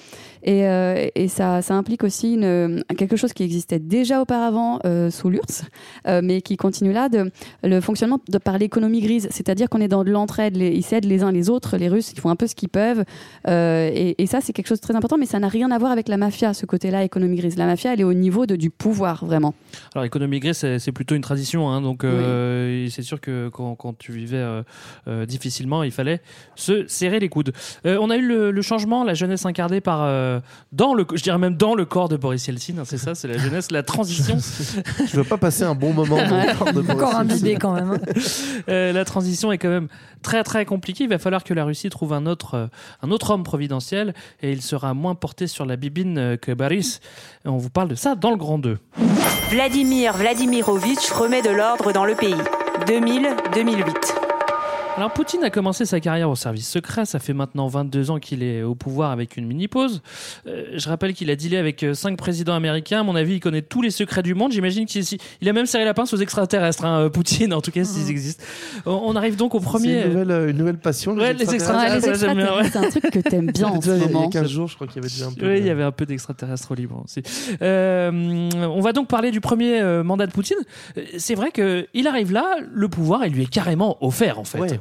Et, euh, et ça, ça implique aussi une, quelque chose qui existait déjà auparavant euh, sous l'URSS, euh, mais qui continue là, de, le fonctionnement de, par l'économie grise. C'est-à-dire qu'on est dans de l'entraide, les- ils s'aident les uns les autres, les Russes, ils font un peu ce qu'ils peuvent. Euh, et, et ça, c'est quelque chose de très important, mais ça n'a rien à voir avec la mafia, ce côté-là, économie grise. La mafia, elle est au niveau de, du pouvoir, vraiment. Alors, économie grise, c'est c'est plutôt une tradition. hein, donc, euh, c'est sûr que quand, quand tu vivais euh, euh, difficilement, il fallait se serrer les coudes. Euh, on a eu le, le changement, la jeunesse incarnée par. Euh, dans le, je dirais même dans le corps de Boris Yeltsin. hein, c'est ça, c'est la jeunesse, la transition. Je veux pas passer un bon moment. dans le corps de Boris Encore Yeltsin. imbibé quand même. hein. Euh, la transition est quand même très très compliquée. Il va falloir que la Russie trouve un autre, euh, un autre homme providentiel et il sera moins porté sur la bibine euh, que Boris. Et on vous parle de ça dans le grand 2. Vladimir Vladimirovitch remet de l'ordre dans le pays. 2000-2008. Alors Poutine a commencé sa carrière au service secret, ça fait maintenant 22 ans qu'il est au pouvoir avec une mini-pause. Euh, je rappelle qu'il a dealé avec euh, cinq présidents américains, à mon avis il connaît tous les secrets du monde, j'imagine qu'il il a même serré la pince aux extraterrestres, hein, euh, Poutine en tout cas s'ils existent. On, arrive donc au C'est premier... une nouvelle, euh, une nouvelle passion. Ouais, les extraterrestres. Ouais, extraterrestres, c'est un truc que t'aimes bien en ce il y a- il y moment. a 15 jours, je crois qu'il y avait déjà un peu. Oui, de- il y avait un peu d'extraterrestres au Liban aussi. Euh, on va donc parler du premier euh, mandat de Poutine. Euh, C'est vrai qu'il arrive là, le pouvoir, il lui est carrément offert en fait. Ouais.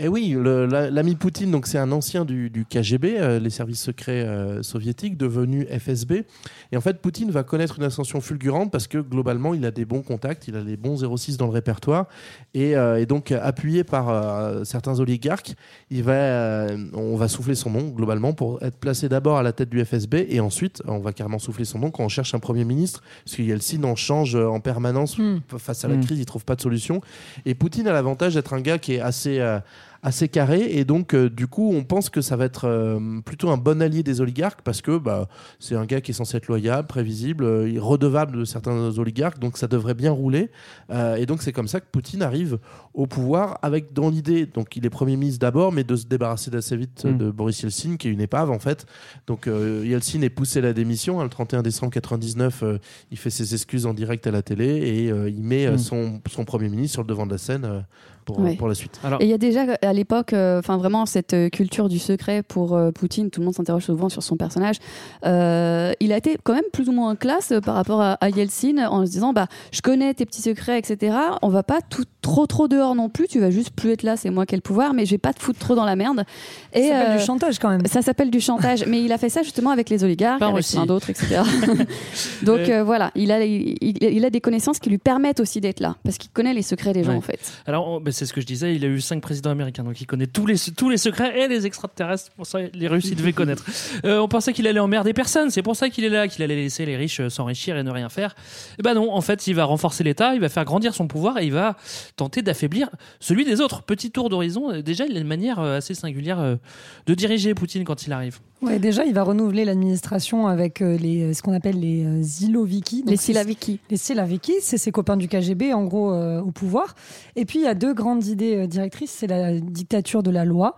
Et oui, la- l'ami Poutine, donc c'est un ancien du, du KGB, euh, les services secrets euh, soviétiques, devenu FSB. Et en fait, Poutine va connaître une ascension fulgurante parce que globalement, il a des bons contacts, il a les bons 06 dans le répertoire. Et, euh, et donc, appuyé par certains oligarques, il va, on va souffler son nom globalement pour être placé d'abord à la tête du FSB et ensuite, on va carrément souffler son nom quand on cherche un Premier ministre, parce que Yeltsin en change en permanence Hmm. face à la Hmm. crise, il trouve pas de solution. Et Poutine a l'avantage d'être un gars qui est assez, assez carré. Et donc, euh, du coup, on pense que ça va être euh, plutôt un bon allié des oligarques parce que bah, c'est un gars qui est censé être loyal, prévisible, euh, redevable de certains oligarques. Donc, ça devrait bien rouler. Euh, et donc, c'est comme ça que Poutine arrive au pouvoir avec dans l'idée, donc il est Premier ministre d'abord, mais de se débarrasser d'assez vite Mm. de Boris Yeltsin, qui est une épave en fait. Donc, Yeltsin est poussé à la démission. hein, le 31 décembre 99, euh, il fait ses excuses en direct à la télé et il met Mm. son, son Premier ministre sur le devant de la scène pour, Ouais. pour la suite. Alors, Et il y a déjà à l'époque, euh, enfin vraiment cette euh, culture du secret pour euh, Poutine, tout le monde s'interroge souvent sur son personnage. Euh, il a été quand même plus ou moins en classe euh, par rapport à, à Yeltsin en se disant bah je connais tes petits secrets, etc. On va pas tout trop trop dehors non plus. Tu vas juste plus être là, c'est moi qui ai le pouvoir, mais je vais pas te foutre trop dans la merde. Ça s'appelle euh, du chantage quand même. Ça s'appelle du chantage, mais il a fait ça justement avec les oligarques, Pas avec plein d'autres, etc. Donc Euh, euh, voilà, il a, il, il- il a des connaissances qui lui permettent aussi d'être là, parce qu'il connaît les secrets des gens Ouais. en fait. Alors, on- ben, c'est ce que je disais, il a eu cinq présidents américains, donc il connaît tous les, tous les secrets et les extraterrestres. Pour ça, les Russes, ils devaient connaître. Euh, on pensait qu'il allait emmerder personne, c'est pour ça qu'il est là, qu'il allait laisser les riches euh, s'enrichir et ne rien faire. Eh ben non, en fait, il va renforcer l'État, il va faire grandir son pouvoir et il va tenter d'affaiblir celui des autres. Petit tour d'horizon, euh, déjà, il a une manière assez singulière de diriger Poutine quand il arrive. Ouais, déjà, il va renouveler l'administration avec les, ce qu'on appelle les Ziloviki. Donc, Les Silaviki. Les Silaviki, c'est ses copains du KGB, en gros, euh, au pouvoir. Et puis, il y a deux grandes idées euh, directrices. C'est la dictature de la loi.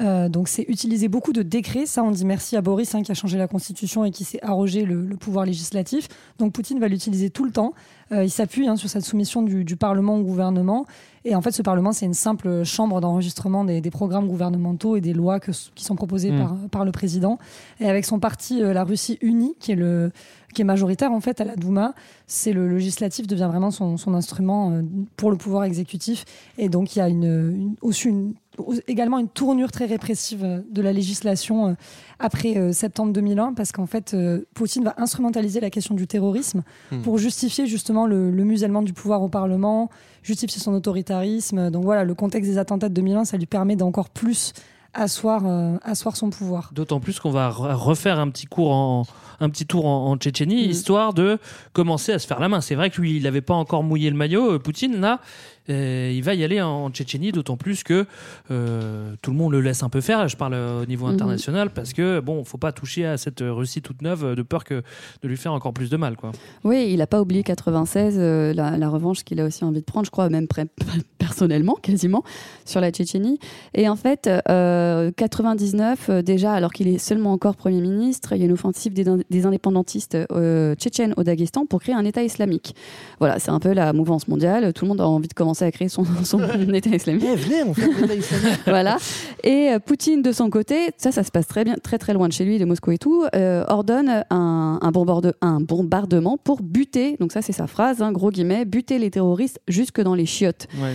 Euh, donc, c'est utiliser beaucoup de décrets. Ça, on dit merci à Boris, hein, qui a changé la constitution et qui s'est arrogé le, le pouvoir législatif. Donc, Poutine va l'utiliser tout le temps. Euh, il s'appuie hein, sur cette soumission du, du Parlement au gouvernement. Et en fait, ce Parlement, c'est une simple chambre d'enregistrement des, des programmes gouvernementaux et des lois que- qui sont proposées Mm. par, par le président. Et avec son parti, euh, la Russie unie, qui est, le, qui est majoritaire en fait à la Douma, c'est le législatif devient vraiment son, son instrument euh, pour le pouvoir exécutif. Et donc, il y a une, une- aussi une- également une tournure très répressive euh, de la législation euh, après euh, septembre 2001, parce qu'en fait, Poutine va instrumentaliser la question du terrorisme Hmm. pour justifier justement le, le musellement du pouvoir au Parlement, justifier son autoritarisme. Donc voilà, le contexte des attentats de 2001, ça lui permet d'encore plus asseoir, euh, asseoir son pouvoir. D'autant plus qu'on va re- refaire un petit cours en un petit tour en, en Tchétchénie, Mm. histoire de commencer à se faire la main. C'est vrai que lui, il n'avait pas encore mouillé le maillot. euh, Poutine, là, euh, il va y aller en Tchétchénie, d'autant plus que euh, tout le monde le laisse un peu faire. Je parle euh, au niveau Mhm. international parce que bon, faut pas toucher à cette Russie toute neuve de peur que de lui faire encore plus de mal, quoi. Oui, il n'a pas oublié 96, euh, la, la revanche qu'il a aussi envie de prendre, je crois, même pré- personnellement, quasiment, sur la Tchétchénie. Et en fait, euh, 99, euh, déjà, alors qu'il est seulement encore Premier ministre, il y a une offensive des, des indépendantistes euh, tchétchènes au Daghestan pour créer un État islamique. Voilà, c'est un peu la mouvance mondiale. Tout le monde a envie de commencer à créer son, son État islamique. Eh, venez, on fait islamique. voilà. Et euh, Poutine, de son côté, ça, ça se passe très bien, très très loin de chez lui, de Moscou et tout, ordonne un, un, bombardement, un bombardement pour buter, donc ça c'est sa phrase, hein, gros guillemets, buter les terroristes jusque dans les chiottes. Ouais.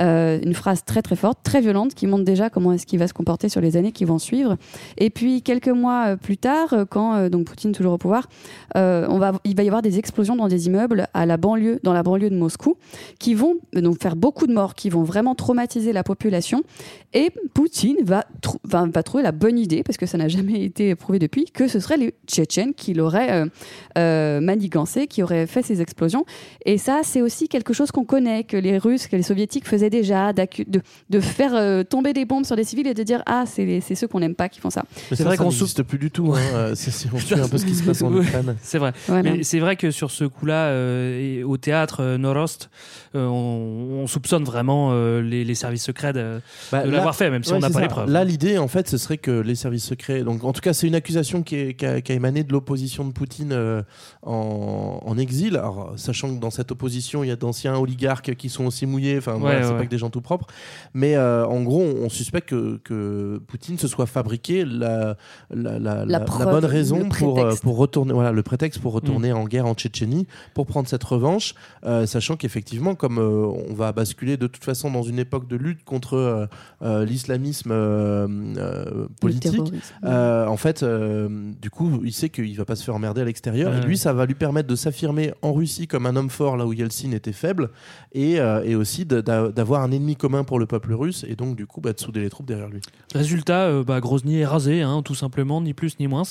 Euh, une phrase très très forte, très violente, qui montre déjà comment est-ce qu'il va se comporter sur les années qui vont suivre. Et puis quelques mois euh, plus tard, euh, quand donc Poutine toujours au pouvoir, on va, il va y avoir des explosions dans des immeubles à la banlieue, dans la banlieue de Moscou, qui vont donc faire beaucoup de morts, qui vont vraiment traumatiser la population. Et Poutine va, va, va trouver la bonne idée, parce que ça n'a jamais été prouvé depuis, que ce seraient les Tchétchènes qui l'auraient manigancé, qui auraient fait ces explosions. Et ça, c'est aussi quelque chose qu'on connaît, que les Russes, que les Soviétiques faisaient déjà, de, de faire euh, tomber des bombes sur des civils et de dire ah c'est ceux qu'on n'aime pas qui font ça. C'est vrai qu'on n'existe plus du tout. hein. Euh, c'est- c'est- on suit un peu ce qui se passe en Ukraine. C'est vrai. Mais c'est vrai que sur ce coup-là, euh, et au théâtre euh, Norost, euh, on, on soupçonne vraiment euh, les, les services secrets de, Bah, de l'avoir fait, même si ouais, on n'a c'est pas ça. les preuves. Là, l'idée, en fait, ce serait que les services secrets. Donc, en tout cas, c'est une accusation qui, est- qui a, qui a émané de l'opposition de Poutine euh, en, en exil. Alors, sachant que dans cette opposition, il y a d'anciens oligarques qui sont aussi mouillés. Enfin, voilà, Ouais, c'est ouais. pas que des gens tout propres. Mais euh, en gros, on, on suspecte que, que Poutine se soit fabriqué la, la, la, la- preuve, la bonne raison le pour, euh, prétexte. pour retourner. Voilà, le prétexte pour Mm. retourner en guerre en Tchétchénie pour prendre cette revanche, euh, sachant qu'effectivement, comme euh, on va basculer de toute façon dans une époque de lutte contre euh, euh, l'islamisme euh, euh, politique, euh, en fait, euh, du coup, il sait qu'il va pas se faire emmerder à l'extérieur. Ouais. Et lui, ça va lui permettre de s'affirmer en Russie comme un homme fort là où Yeltsin était faible, et, euh, et aussi d'avoir un ennemi commun pour le peuple russe, et donc du coup, bah, de souder les troupes derrière lui. Résultat, euh, bah, Grozny est rasé, hein, tout simplement, ni plus ni moins.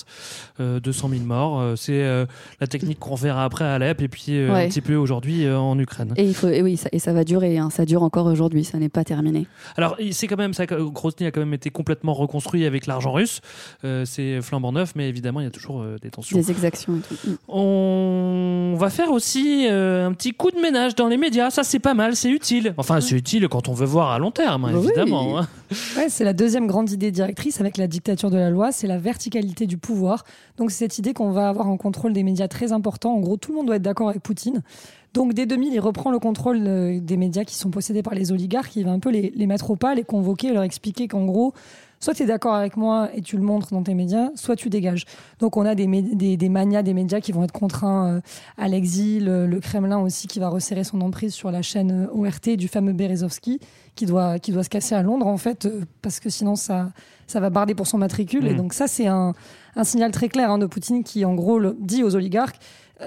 Euh, 200 000 morts. euh, c'est euh, la technique qu'on verra après à Alep et puis euh, Ouais. un petit peu aujourd'hui euh, en Ukraine. Et, il faut, et oui, ça, et ça va durer, hein, ça dure encore aujourd'hui, ça n'est pas terminé. Alors, c'est quand même ça. Grozny a quand même été complètement reconstruit avec l'argent russe. Euh, c'est flambant neuf, mais évidemment, il y a toujours euh, des tensions. Des exactions et tout. Mm. On va faire aussi euh, un petit coup de ménage dans les médias. Ça, c'est pas mal, c'est utile. Enfin, c'est utile quand on veut voir à long terme, hein, Bah oui. évidemment. hein. Ouais, c'est la deuxième grande idée directrice avec la dictature de la loi, c'est la verticalité du pouvoir. Donc c'est cette idée qu'on va avoir un contrôle des médias très important. En gros, tout le monde doit être d'accord avec Poutine. Donc dès 2000, il reprend le contrôle euh, des médias qui sont possédés par les oligarques. Il va un peu les, les mettre au pas, les convoquer, leur expliquer qu'en gros, soit tu es d'accord avec moi et tu le montres dans tes médias, soit tu dégages. Donc on a des, mé- des, des manias des médias qui vont être contraints euh, à l'exil, euh, le Kremlin aussi qui va resserrer son emprise sur la chaîne ORT du fameux Berezovski qui doit, qui doit se casser à Londres en fait, parce que sinon ça, ça va barder pour son matricule. Et Mm. donc ça c'est un, un signal très clair hein, de Poutine qui en gros le- dit aux oligarques,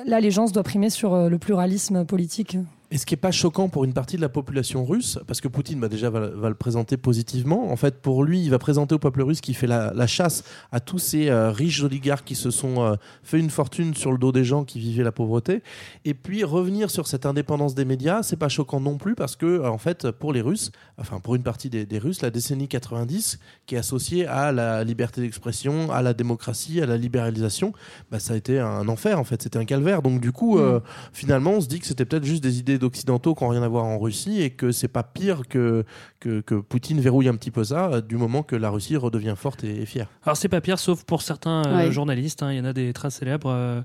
l'allégeance doit primer sur euh, le pluralisme politique. Et ce qui est pas choquant pour une partie de la population russe, parce que Poutine bah, déjà va, va le présenter positivement. En fait, pour lui, il va présenter au peuple russe qui fait la, la chasse à tous ces euh, riches oligarques qui se sont euh, fait une fortune sur le dos des gens qui vivaient la pauvreté. Et puis revenir sur cette indépendance des médias, c'est pas choquant non plus parce que euh, en fait, pour les Russes, enfin pour une partie des, des Russes, la décennie 90, qui est associée à la liberté d'expression, à la démocratie, à la libéralisation, bah, ça a été un enfer en fait. C'était un calvaire. Donc du coup, euh, finalement, on se dit que c'était peut-être juste des idées d'occidentaux qui n'ont rien à voir en Russie et que c'est pas pire que, que, que Poutine verrouille un petit peu ça euh, du moment que la Russie redevient forte et, et fière. Alors c'est pas pire, sauf pour certains euh, Ouais. journalistes. hein. Il y en a des très célèbres, euh,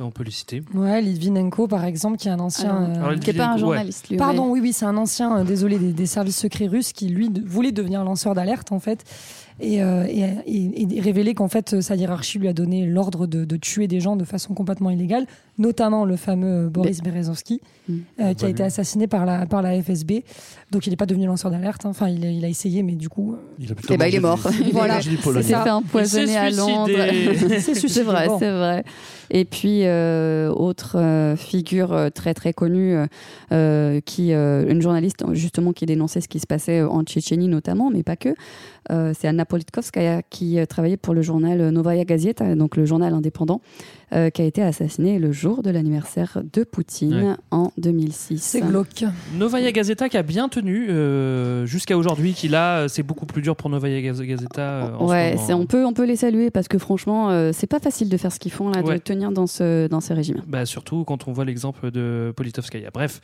on peut les citer. Ouais, Litvinenko, par exemple, qui est un ancien. Alors, alors, qui est pas un ouais. journaliste, lui. Pardon, ouais. oui, oui, c'est un ancien, euh, désolé, des, des services secrets russes qui, lui, de- voulait devenir lanceur d'alerte, en fait. Et, euh, et, et- et révéler qu'en fait, sa hiérarchie lui a donné l'ordre de, de tuer des gens de façon complètement illégale, notamment le fameux Boris Berezovsky, Mm. euh, qui a été assassiné par la, par la FSB. Donc, il n'est pas devenu lanceur d'alerte. hein. Enfin, il, a- il a essayé, mais du coup. euh, Il a plutôt Eh ben, il est mort. du- il voilà. s'est fait empoisonner à Londres. c'est vrai, bon. c'est vrai. Et puis, euh, autre euh, figure très très connue, qui, euh, une journaliste justement qui dénonçait ce qui se passait en Tchétchénie notamment, mais pas que, euh, c'est Anna Politkovskaya qui travaillait pour le journal Novaya Gazeta, donc le journal indépendant, euh, qui a été assassinée le jour de l'anniversaire de Poutine Ouais. en 2006. C'est glauque. Novaya Gazeta qui a bien tenu euh, jusqu'à aujourd'hui, qui là, c'est beaucoup plus dur pour Novaya Gaz- Gazeta. euh, en ce Ouais, c'est, on, peut, on peut les saluer parce que franchement, euh, c'est pas facile de faire ce qu'ils font là, Ouais. de tenir dans ce, dans ce régime. Bah, surtout quand on voit l'exemple de Politovskaya. Bref,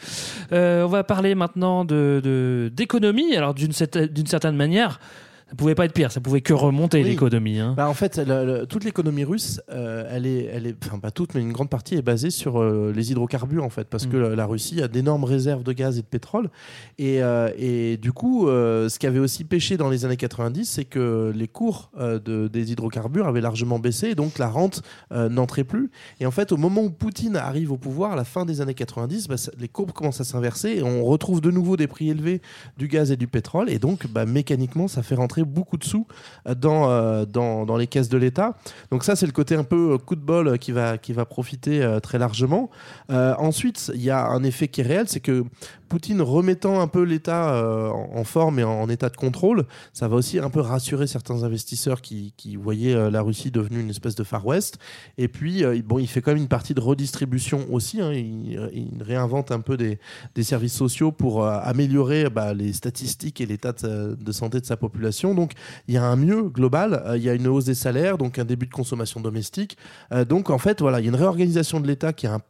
Euh, on va parler maintenant de, de- d'économie. Alors d'une certaine manière, ça pouvait pas être pire, ça pouvait que remonter Oui. l'économie. hein. Bah, en fait, toute l'économie russe, euh, elle est, elle est, enfin pas toute, mais une grande partie est basée sur euh, les hydrocarbures en fait, parce Mm. que la, la Russie a d'énormes réserves de gaz et de pétrole, et, euh, et du coup, ce qui avait aussi pêché dans les années 90, c'est que les cours de, des hydrocarbures avaient largement baissé, et donc la rente n'entrait plus. Et en fait, au moment où Poutine arrive au pouvoir, à la fin des années 90, bah, ça- les courbes commencent à s'inverser, et on retrouve de nouveau des prix élevés du gaz et du pétrole, et donc bah, mécaniquement, ça fait rentrer beaucoup de sous euh, dans, euh, dans, dans les caisses de l'État. Donc ça, c'est le côté un peu euh, coup de bol qui va, qui va profiter très largement. Ensuite, il y a un effet qui est réel, c'est que Poutine remettant un peu l'État en forme et en, état de contrôle, ça va aussi un peu rassurer certains investisseurs qui, voyaient la Russie devenue une espèce de Far West. Et puis, bon, il fait quand même une partie de redistribution aussi. hein. Il, réinvente un peu des, services sociaux pour améliorer bah, les statistiques et l'état de santé de sa population. Donc, il y a un mieux global. Euh, il y a une hausse des salaires, donc un début de consommation domestique. Euh, donc, en fait, voilà, il y a une réorganisation de l'État qui, a un-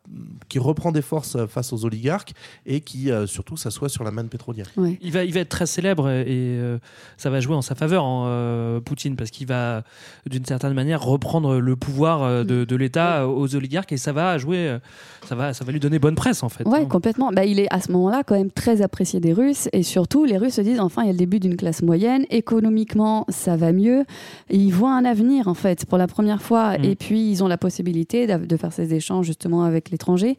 qui reprend des forces euh, face aux oligarques et qui, euh, surtout, s'assoit sur la manne pétrolière. Il va, il va être très célèbre et euh, ça va jouer en sa faveur, hein, euh, Poutine, parce qu'il va, d'une certaine manière, reprendre le pouvoir de, de l'État aux oligarques et ça va jouer, ça va, ça va lui donner bonne presse en fait. Ouais, hein. complètement. Bah, il est à ce moment-là quand même très apprécié des Russes et surtout les Russes se disent enfin il y a le début d'une classe moyenne, économiquement ça va mieux, ils voient un avenir en fait pour la première fois Mm. et puis ils ont la possibilité de faire ces échanges justement avec l'étranger.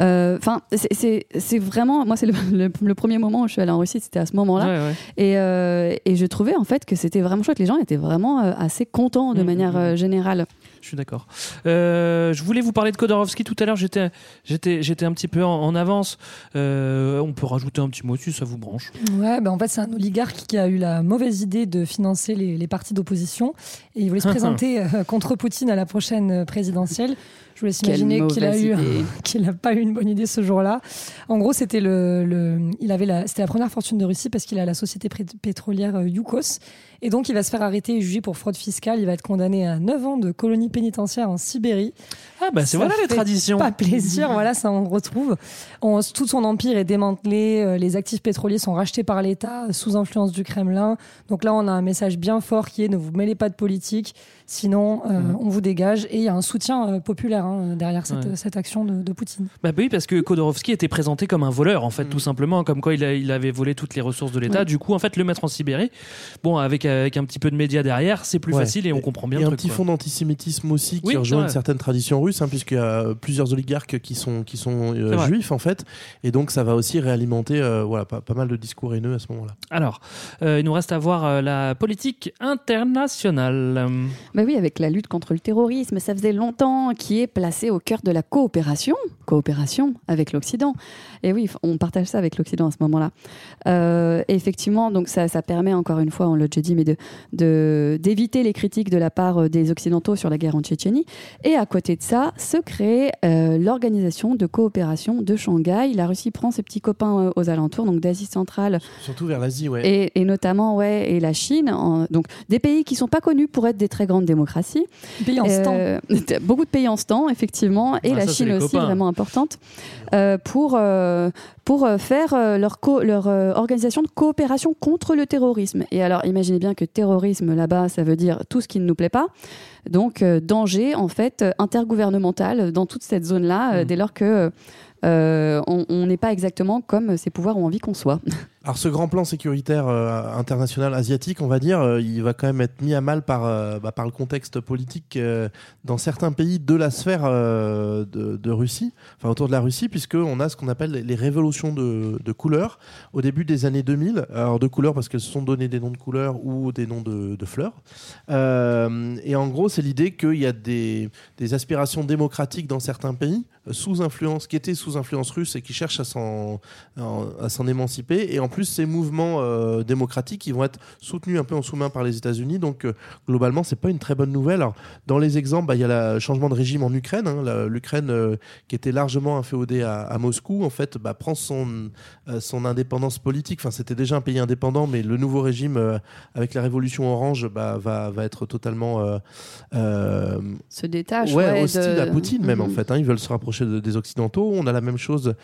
Euh, Enfin c'est- c'est vraiment moi c'est le, le- le premier moment où je suis allée en Russie c'était à ce moment-là Ouais, ouais. et, euh, et je trouvais en fait que c'était vraiment chouette. Les gens étaient vraiment euh, assez contents de Mm, manière mm, euh, générale. Je suis d'accord. Euh, je voulais vous parler de Khodorovsky tout à l'heure. J'étais, j'étais, j'étais un petit peu en, en avance. Euh, on peut rajouter un petit mot si ça vous branche? Ouais, ben en fait, c'est un oligarque qui a eu la mauvaise idée de financer les, les partis d'opposition et il voulait se présenter euh, contre Poutine à la prochaine euh, présidentielle. Je vous laisse Quelle imaginer qu'il a eu, qu'il n'a pas eu une bonne idée ce jour-là. En gros, c'était le, le- il avait la, c'était la première fortune de Russie parce qu'il a la société pétrolière euh, Yukos et donc il va se faire arrêter et juger pour fraude fiscale. Il va être condamné à 9 ans de colonie pénitentiaire en Sibérie. Ah bah c'est voilà les traditions. Pas plaisir, voilà, ça on retrouve. On- tout son empire est démantelé, euh, les actifs pétroliers sont rachetés par l'État euh, sous influence du Kremlin. Donc là, on a un message bien fort qui est ne vous mêlez pas de politique, sinon euh, Mhm. on vous dégage. Et il y a un soutien euh, populaire hein, derrière cette, Ouais. cette action de, de Poutine. Bah oui, parce que Khodorkovsky était présenté comme un voleur, en fait, tout simplement, comme quoi il, a- il avait volé toutes les ressources de l'État. Ouais. Du coup, en fait, le mettre en Sibérie, bon, avec, avec un petit peu de médias derrière, c'est plus Ouais. facile et on comprend bien Il y a un truc. petit quoi. fond d'antisémitisme aussi qui Oui, rejoint une certaine tradition russe, hein, puisqu'il y a plusieurs oligarques qui sont, qui sont euh, juifs en fait, et donc ça va aussi réalimenter euh, voilà, pas, pas mal de discours haineux à ce moment-là. Alors, euh, il nous reste à voir euh, la politique internationale. Bah oui, avec la lutte contre le terrorisme, ça faisait longtemps qui est placé au cœur de la coopération, coopération avec l'Occident. Et oui, on partage ça avec l'Occident à ce moment-là. Euh, effectivement, donc ça, ça permet encore une fois, on l'a déjà dit, mais de d'éviter les critiques de la part euh, des Occidentaux sur la guerre en Tchétchénie. Et à côté de ça, se crée euh, l'organisation de coopération de Shanghai. La Russie prend ses petits copains aux alentours, donc d'Asie centrale, Surtout vers l'Asie, ouais. et, et notamment ouais et la Chine en- donc des pays qui sont pas connus pour être des très grandes Pays en Euh, beaucoup de pays en stand effectivement et Ah, la ça, Chine aussi copains. vraiment importante euh, pour euh, pour faire leur co- leur euh, organisation de coopération contre le terrorisme et alors imaginez bien que terrorisme là-bas ça veut dire tout ce qui ne nous plaît pas donc euh, danger en fait intergouvernemental dans toute cette zone là Mmh. dès lors que euh, on on n'est pas exactement comme ces pouvoirs ont envie qu'on soit. Alors ce grand plan sécuritaire euh, international asiatique, on va dire, euh, il va quand même être mis à mal par, euh, bah, par le contexte politique dans certains pays de la sphère de, Russie, enfin autour de la Russie, puisqu'on a ce qu'on appelle les révolutions de, de couleurs au début des années 2000. Alors de couleurs parce qu'elles se sont données des noms de couleurs ou des noms de, fleurs. Et en gros, c'est l'idée qu'il y a des, des aspirations démocratiques dans certains pays sous influence, qui étaient sous influence russe et qui cherchent à s'en émanciper. Et en plus, ces mouvements euh, démocratiques, ils vont être soutenus un peu en sous-main par les États-Unis. Donc, euh, globalement, c'est pas une très bonne nouvelle. Alors, dans les exemples, bah, il y a le changement de régime en Ukraine. hein. L'Ukraine, euh, qui était largement inféodée à, à Moscou, en fait, bah, prend son, euh, son indépendance politique. Enfin, c'était déjà un pays indépendant, mais le nouveau régime, avec la révolution orange, bah, va, va être totalement Se détache ouais, ouais, hostile de- à Poutine même en Mhm. fait. hein. Ils veulent se rapprocher de- des Occidentaux. On a la même chose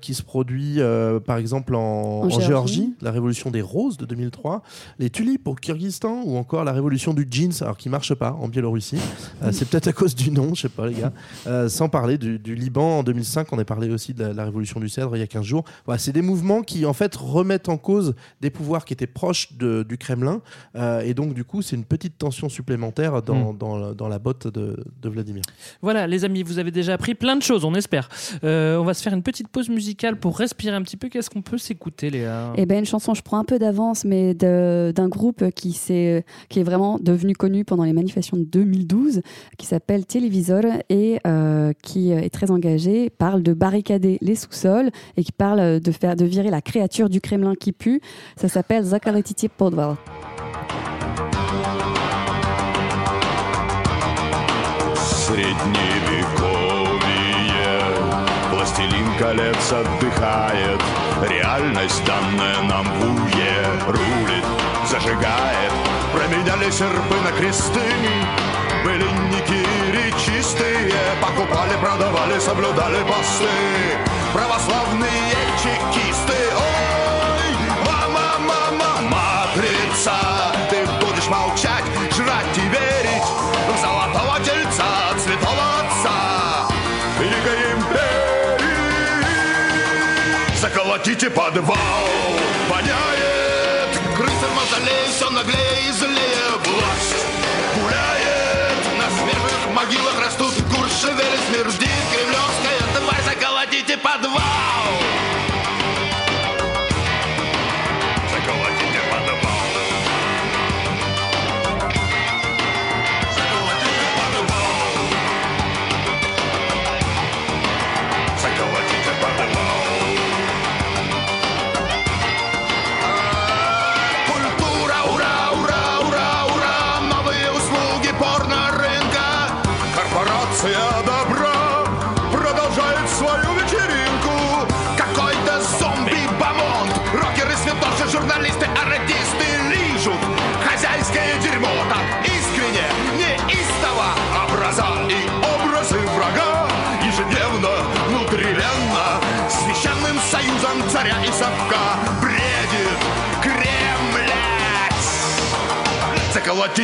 qui se produit par exemple en, En en Géorgie. Géorgie, la révolution des roses de 2003, les tulipes au Kyrgyzstan ou encore la révolution du jeans, alors qui marche pas en Biélorussie. Euh, c'est peut-être à cause du nom, je sais pas les gars. Euh, sans parler du, du Liban en 2005, on a parlé aussi de la, la révolution du cèdre il y a 15 jours. Voilà, c'est des mouvements qui en fait remettent en cause des pouvoirs qui étaient proches de- du Kremlin Euh, et donc du coup c'est une petite tension supplémentaire dans, Mm. dans, la- dans la botte de, de Vladimir. Voilà, les amis, vous avez déjà appris plein de choses, on espère. On va se faire une petite pause musicale pour respirer un petit peu. Qu'est-ce qu'on peut s'écouter, Léa? Eh ben une chanson, je prends un peu d'avance, mais de- d'un groupe qui, s'est- qui est vraiment devenu connu pendant les manifestations de 2012, qui s'appelle Télévisor et euh, qui est très engagé, parle de barricader les sous-sols et qui parle de faire de virer la créature du Kremlin qui pue. Ça s'appelle Zakaletiti Podval. Средневековье Властелин колец отдыхает. Реальность, данная нам в уе Рулит, зажигает. Променяли серпы на кресты Былинники речистые Покупали, продавали, соблюдали посты. Православные чекисты. Ой, мама, мама, матрица. Ты будешь молчать, жрать и Заколотите подвал Воняет крыса в мавзолее Все наглее и злее. Власть гуляет На смертных могилах растут. Куршевели смердит Кремлевская тварь Заколотите подвал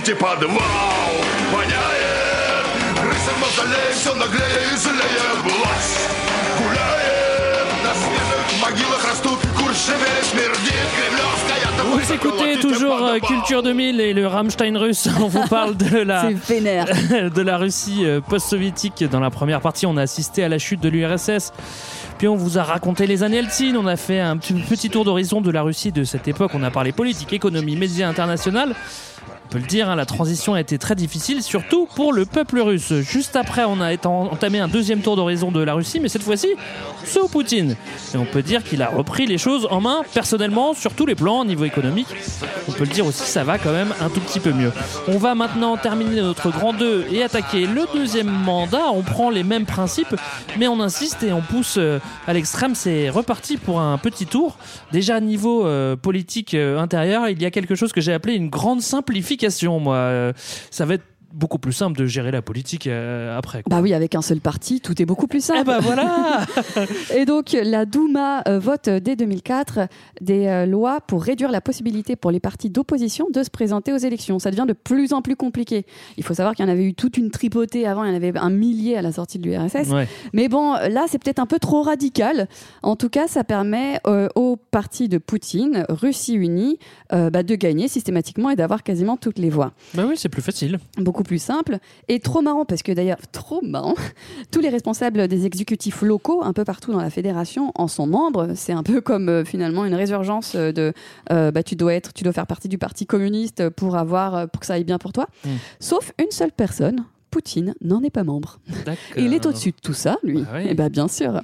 колотите подвал Воняет Крыса в мавзолее Все наглее и злее Власть гуляет На свежих могилах растут Куршевели смердит Кремлевская Vous écoutez toujours euh, Culture 2000 et le Rammstein russe. On vous parle de la, C'est vénère. de la Russie euh, post-soviétique. Dans la première partie, on a assisté à la chute de l'URSS. Puis on vous a raconté les années Eltsine. On a fait un petit, petit tour d'horizon de la Russie de cette époque. On a parlé politique, économie, médias international. On peut le dire, hein, la transition a été très difficile, surtout pour le peuple russe. Juste après, on a entamé un deuxième tour d'horizon de la Russie, mais cette fois-ci, sous Poutine. Et on peut dire qu'il a repris les choses en main, personnellement, sur tous les plans, au niveau économique. On peut le dire aussi, ça va quand même un tout petit peu mieux. On va maintenant terminer notre grand 2 et attaquer le deuxième mandat. On prend les mêmes principes, mais on insiste et on pousse euh, à l'extrême. C'est reparti pour un petit tour. Déjà, niveau euh, politique euh, intérieur, il y a quelque chose que j'ai appelé une grande simplification. Moi, Euh, ça va être beaucoup plus simple de gérer la politique euh, après. quoi. Bah oui, avec un seul parti, tout est beaucoup plus simple. Eh bah voilà Et donc, la Douma euh, vote dès 2004 des euh, lois pour réduire la possibilité pour les partis d'opposition de se présenter aux élections. Ça devient de plus en plus compliqué. Il faut savoir qu'il y en avait eu toute une tripotée avant, il y en avait un millier à la sortie de l'URSS. Ouais. Mais bon, là, c'est peut-être un peu trop radical. En tout cas, ça permet euh, au parti de Poutine, Russie Unie, euh, bah, de gagner systématiquement et d'avoir quasiment toutes les voix Bah oui, c'est plus facile. beaucoup plus simple et trop marrant parce que d'ailleurs trop marrant. Tous les responsables des exécutifs locaux un peu partout dans la fédération en sont membres. C'est un peu comme euh, finalement une résurgence de euh, bah, tu dois être tu dois faire partie du parti communiste pour avoir euh, pour que ça aille bien pour toi. Mm. sauf une seule personne Poutine n'en est pas membre. Il est au-dessus de tout ça lui. Oui. et bah bien sûr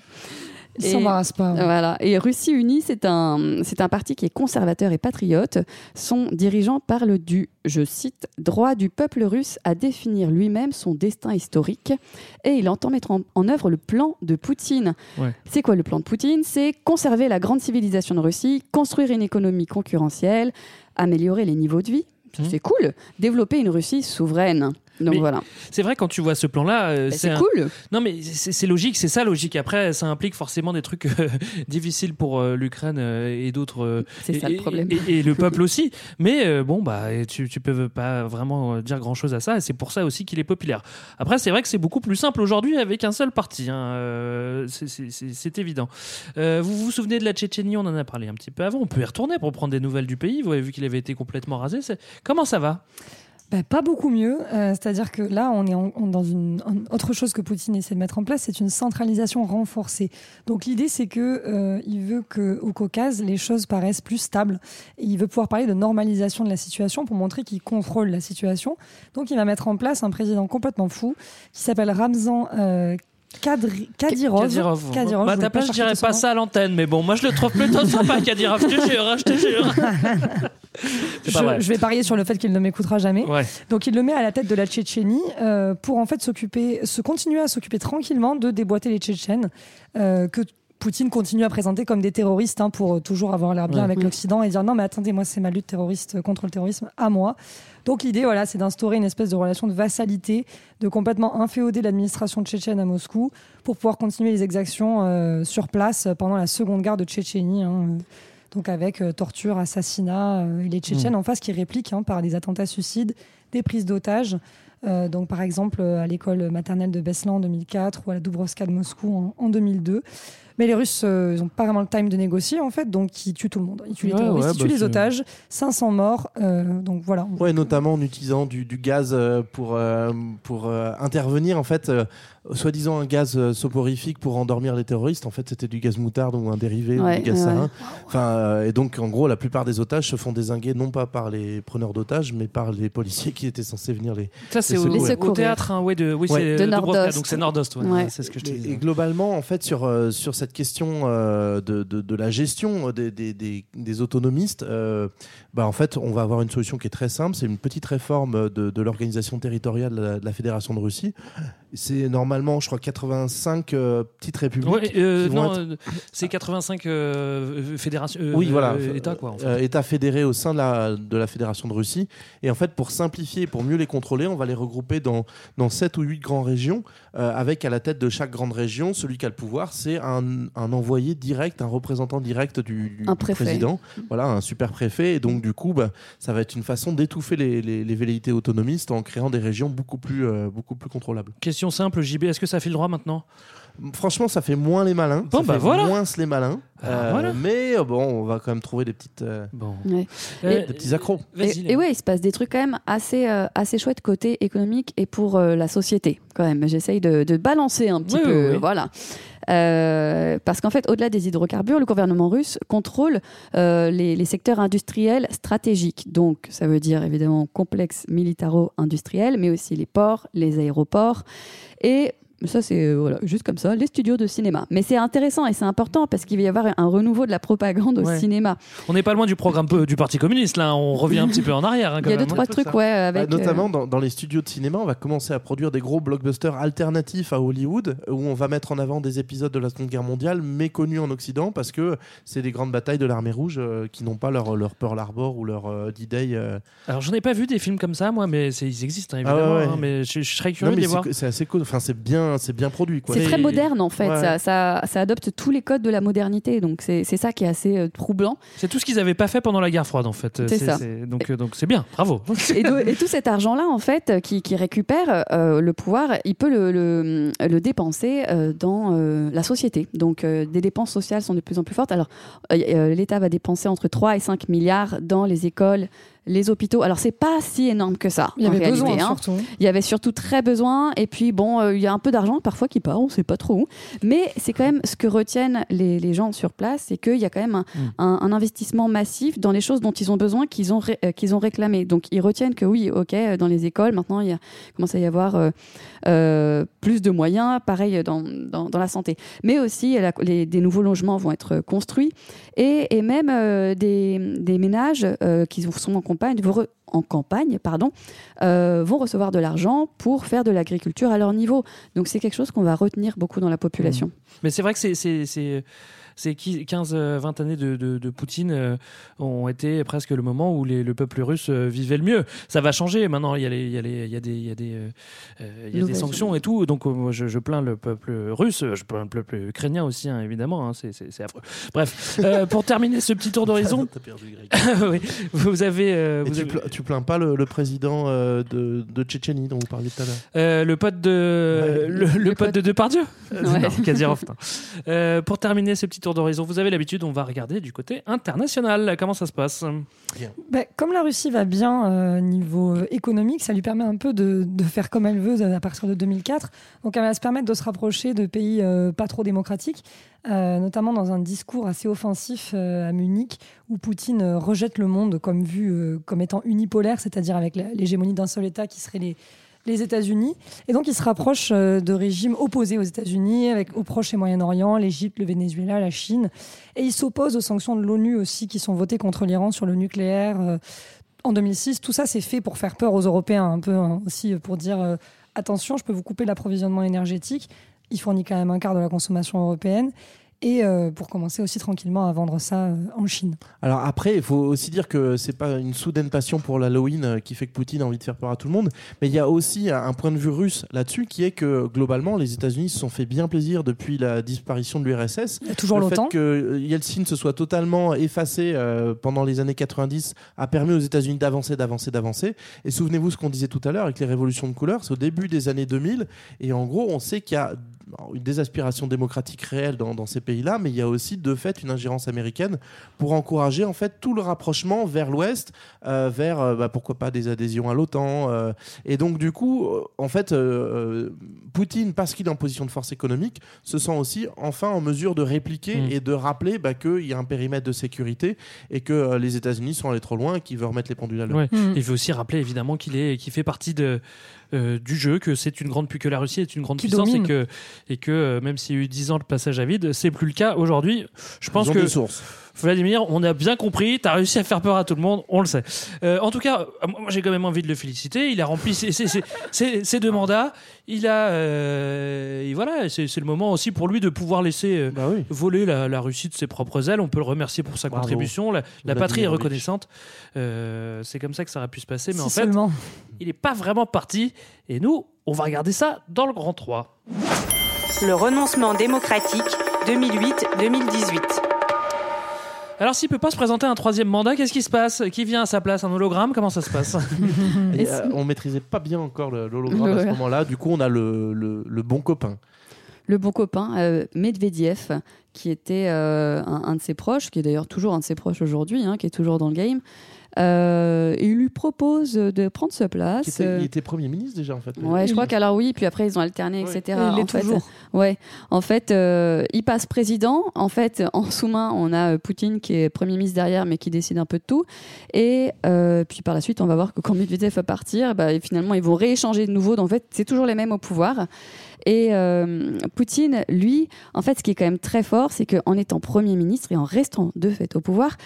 Il Et- s'embarrasse pas. ouais. voilà. Et Russie Unie, c'est un, c'est un parti qui est conservateur et patriote. Son dirigeant parle du, je cite, droit du peuple russe à définir lui-même son destin historique. Et il entend mettre en, en œuvre le plan de Poutine. Ouais. C'est quoi le plan de Poutine? C'est conserver la grande civilisation de Russie, construire une économie concurrentielle, améliorer les niveaux de vie. Mhm. C'est cool. Développer une Russie souveraine. Donc Mais voilà. C'est vrai quand tu vois ce plan-là, euh, Bah, c'est un- cool. Non mais c'est logique, c'est ça logique. Après, ça implique forcément des trucs euh, difficiles pour euh, l'Ukraine et d'autres. C'est ça et- le problème. Et, et le peuple aussi. Mais bon, bah, tu, tu peux pas vraiment dire grand-chose à ça. Et c'est pour ça aussi qu'il est populaire. Après, c'est vrai que c'est beaucoup plus simple aujourd'hui avec un seul parti. hein. C'est- évident. Vous vous souvenez de la Tchétchénie? On en a parlé un petit peu avant. On peut y retourner pour prendre des nouvelles du pays. Vous avez vu qu'il avait été complètement rasé. Comment ça va? Bah, pas beaucoup mieux. Euh, C'est-à-dire que là, on est en- on- dans une en- autre chose que Poutine essaie de mettre en place, c'est une centralisation renforcée. Donc l'idée, c'est que euh, il veut que au Caucase, les choses paraissent plus stables. Il veut pouvoir parler de normalisation de la situation pour montrer qu'il contrôle la situation. Donc il va mettre en place un président complètement fou qui s'appelle Ramzan. Euh, Kadri- Kadyrov. Kadyrov. Kadyrov, Bah, je voulais ta pas je dirais pas ça à l'antenne, mais bon, moi je le trouve plutôt sympa, Kadyrov. Je te jure, hein, je te jure. Je, vais parier sur le fait qu'il ne m'écoutera jamais. Ouais. Donc il le met à la tête de la Tchétchénie euh, pour en fait s'occuper, se continuer à s'occuper tranquillement de déboîter les Tchétchènes euh, que Poutine continue à présenter comme des terroristes hein, pour toujours avoir l'air bien Ouais. avec l'Occident et dire non mais attendez moi c'est ma lutte terroriste contre le terrorisme à moi. Donc l'idée voilà c'est d'instaurer une espèce de relation de vassalité, de complètement inféoder l'administration tchétchène à Moscou pour pouvoir continuer les exactions euh, sur place pendant la seconde guerre de Tchétchénie. hein, euh, donc avec euh, torture, assassinat, et les Tchétchènes en face qui répliquent hein, par des attentats suicides, des prises d'otages. Euh, donc par exemple à l'école maternelle de Beslan en 2004 ou à la Dubrovska de Moscou en, en 2002. Mais les Russes, euh, ils n'ont pas vraiment le time de négocier en fait, donc ils tuent tout le monde. Ils tuent les terroristes, ouais, ils bah, tuent les c'est- otages, 500 morts. euh, donc voilà. Ouais, notamment en utilisant du, du gaz euh, pour, euh, pour euh, intervenir, en fait, euh, soi-disant un gaz euh, soporifique pour endormir les terroristes. En fait, c'était du gaz moutarde ou un dérivé Ouais, du gaz ouais. sarin. Enfin, euh, et donc, en gros, la plupart des otages se font désinguer non pas par les preneurs d'otages, mais par les policiers qui étaient censés venir les. Ça, c'est au, théâtre, hein, ouais, de, oui, Ouais. c'est De Nordost. donc c'est Nordost, ouais, Ouais. c'est ce que je te Et, globalement, en fait, sur, euh, sur cette question euh, de, de, de la gestion des, des, des, des autonomistes, euh, bah, en fait, on va avoir une solution qui est très simple. C'est une petite réforme de, de l'organisation territoriale de la, de la Fédération de Russie C'est normalement, je crois, 85 euh, petites républiques. Ouais, euh, non, être- euh, c'est 85 euh, fédérations. euh, oui, voilà. euh, États, quoi. en fait. Euh, États fédérés au sein de la, de la Fédération de Russie. Et en fait, pour simplifier, pour mieux les contrôler, on va les regrouper dans, dans 7 ou 8 grandes régions, euh, avec à la tête de chaque grande région, celui qui a le pouvoir, c'est un, un envoyé direct, un représentant direct du, du- Un du préfet. président. Voilà, un super préfet. Et donc, du coup, bah, ça va être une façon d'étouffer les, les, les velléités autonomistes en créant des régions beaucoup plus, euh, beaucoup plus contrôlables. Question simple, JB, est-ce que ça file droit maintenant? Franchement, ça fait moins les malins. Bon, ça bah fait voilà. moins les malins. Ah, Euh, voilà. Mais euh, bon, on va quand même trouver des petites, euh, Bon. Ouais. Des petits accros. Et, et ouais, il se passe des trucs quand même assez, euh, assez chouettes côté économique et pour euh, la société quand même. J'essaye de, de balancer un petit Oui, peu, oui, oui. voilà. Euh, parce qu'en fait, au-delà des hydrocarbures, le gouvernement russe contrôle euh, les, les secteurs industriels stratégiques. Donc, ça veut dire évidemment complexe militaro-industriel, mais aussi les ports, les aéroports et ça, c'est euh, voilà, juste comme ça, les studios de cinéma. Mais c'est intéressant et c'est important parce qu'il va y avoir un renouveau de la propagande au Ouais. cinéma. On n'est pas loin du programme peu- du Parti communiste, là. On revient un petit peu en arrière. hein, quand Il y a deux, trois trucs, ouais, avec. Bah, notamment euh, dans, dans les studios de cinéma, on va commencer à produire des gros blockbusters alternatifs à Hollywood, où on va mettre en avant des épisodes de la Seconde Guerre mondiale méconnus en Occident, parce que c'est des grandes batailles de l'armée rouge euh, qui n'ont pas leur, leur Pearl Harbor ou leur euh, D-Day. euh. Alors, j'en ai pas vu des films comme ça, moi, mais ils existent, hein, Ah ouais, évidemment. ouais. hein, mais je, je serais curieux de les voir. c'est assez cool, enfin c'est bien, c'est bien produit. quoi. C'est très moderne en fait, Ouais. ça, ça, ça adopte tous les codes de la modernité, donc c'est c'est ça qui est assez euh, troublant. C'est tout ce qu'ils n'avaient pas fait pendant la guerre froide, en fait. C'est ça. Donc, euh, donc c'est bien, bravo. Et, de- et tout cet argent-là, en fait, euh, qui, qui récupère euh, le pouvoir, il peut le, le- le dépenser euh, dans euh, la société. Donc, euh, des dépenses sociales sont de plus en plus fortes. Alors, l'État va dépenser entre 3 et 5 milliards dans les écoles, les hôpitaux. Alors, c'est pas si énorme que ça. Il y en avait réalité, besoin, hein. surtout. Il y avait surtout très besoin. Et puis, bon, euh, il y a un peu d'argent parfois qui part, on sait pas trop où. Mais c'est quand même ce que retiennent les, les gens sur place, c'est qu'il y a quand même un, un- un investissement massif dans les choses dont ils ont besoin, qu'ils ont, ré- euh, qu'ils ont réclamé. Donc, ils retiennent que oui, OK, euh, dans les écoles, maintenant, il y a, commence à y avoir euh, euh, plus de moyens, pareil dans, dans, dans la santé. Mais aussi, la- les, des nouveaux logements vont être construits et, et même euh, des, des ménages euh, qui sont en en campagne, pardon, euh, vont recevoir de l'argent pour faire de l'agriculture à leur niveau. Donc c'est quelque chose qu'on va retenir beaucoup dans la population. Mais c'est vrai que c'est- ces 15-20 années de, de- de Poutine euh, ont été presque le moment où les- le peuple russe euh, vivait le mieux. Ça va changer maintenant. Il y a, les- il y a, les- il y a des, il y a des, euh, euh, il y a des Nouvelles sanctions et tout. Donc euh, moi, je, je plains le peuple russe. Je plains le peuple ukrainien aussi, hein, évidemment. hein, c'est- c'est c'est affreux. Bref, euh, pour terminer ce petit tour d'horizon, T'as perdu, Greg. oui, vous avez, euh, vous tu, avez- tu plains pas le, le président euh, de, de Tchétchénie dont vous parliez tout à l'heure? Euh, le pote de le, le pote de Depardieu Ouais. Non. Euh, pour terminer ce petit tour d'horizon vous avez l'habitude on va regarder du côté international. Comment ça se passe? Ben, comme la Russie va bien euh, niveau euh, économique, ça lui permet un peu de, de faire comme elle veut à partir de 2004. Donc elle va se permettre de se rapprocher de pays euh, pas trop démocratiques, euh, notamment dans un discours assez offensif euh, à Munich où Poutine euh, rejette le monde comme vu euh, comme étant unipolaire, c'est-à-dire avec l'hégémonie d'un seul État qui serait les les États-Unis. Et donc, il se rapproche euh, de régimes opposés aux États-Unis, avec au Proche et Moyen-Orient, l'Égypte, le Venezuela, la Chine. Et il s'oppose aux sanctions de l'ONU aussi, qui sont votées contre l'Iran sur le nucléaire euh, en 2006. Tout ça, c'est fait pour faire peur aux Européens, un peu hein, aussi euh, pour dire attention, je peux vous couper l'approvisionnement énergétique. Il fournit quand même un quart de la consommation européenne. Et euh, pour commencer aussi tranquillement à vendre ça euh, en Chine. Alors après, il faut aussi dire que c'est pas une soudaine passion pour l'Halloween euh, qui fait que Poutine a envie de faire peur à tout le monde, mais il y a aussi un point de vue russe là-dessus qui est que globalement, les États-Unis se sont fait bien plaisir depuis la disparition de l'URSS. Toujours le l'OTAN. fait que Yeltsin se soit totalement effacé euh, pendant les années 90 a permis aux États-Unis d'avancer, d'avancer, d'avancer. Et souvenez-vous ce qu'on disait tout à l'heure avec les révolutions de couleur, c'est au début des années 2000, et en gros, on sait qu'il y a une désaspiration démocratique réelle dans, dans ces pays-là, mais il y a aussi de fait une ingérence américaine pour encourager en fait tout le rapprochement vers l'Ouest, euh, vers euh, bah, pourquoi pas des adhésions à l'OTAN. euh, et donc du coup, en fait, Poutine, parce qu'il est en position de force économique, se sent aussi enfin en mesure de répliquer Mm. et de rappeler bah, qu'il y a un périmètre de sécurité et que euh, les États-Unis sont allés trop loin et qu'il veut remettre les pendules à l'heure. Ouais. Mm. il veut aussi rappeler évidemment qu'il est qu'il fait partie de euh, du jeu que c'est une grande que la Russie est une grande Qui puissance et que et que euh, même s'il y a eu 10 ans de passage à vide c'est plus le cas aujourd'hui je pense Ils ont que des sources. Vladimir, on a bien compris, t'as réussi à faire peur à tout le monde, on le sait. Euh, en tout cas, euh, moi j'ai quand même envie de le féliciter. Il a rempli ses, ses- ses- ses- ses deux mandats. Il a, euh, et voilà, c'est le moment aussi pour lui de pouvoir laisser euh, Bah voler la, la Russie de ses propres ailes. On peut le remercier pour sa Bravo. contribution. La, la patrie est reconnaissante. Euh, c'est comme ça que ça aurait pu se passer, mais Si en fait, seulement. il n'est pas vraiment parti. Et nous, on va regarder ça dans le grand 3. Le renoncement démocratique 2008-2018. Alors, s'il peut pas se présenter un troisième mandat, qu'est-ce qui se passe? Qui vient à sa place? Un hologramme? Comment ça se passe? Et, euh, on maîtrisait pas bien encore le- l'hologramme à ce moment-là. Du coup, on a le, le- le bon copain. le bon copain euh, Medvedev, qui était euh, un, un de ses proches, qui est d'ailleurs toujours un de ses proches aujourd'hui, hein, qui est toujours dans le game. Euh, il lui propose de prendre sa place. Était- il était Premier ministre déjà, en fait. Ouais, je crois qu'alors oui, puis après ils ont alterné, etc. Et il En fait, toujours. ouais, en fait, euh, il passe président. En fait, en sous-main, on a euh, Poutine qui est premier ministre derrière, mais qui décide un peu de tout. Et euh, puis par la suite, on va voir que quand Medvedev va partir, bah, et finalement, ils vont rééchanger de nouveau. Donc en fait, c'est toujours les mêmes au pouvoir. Et euh, Poutine, lui, en fait, ce qui est quand même très fort, c'est qu'en étant Premier ministre et en restant de fait au pouvoir,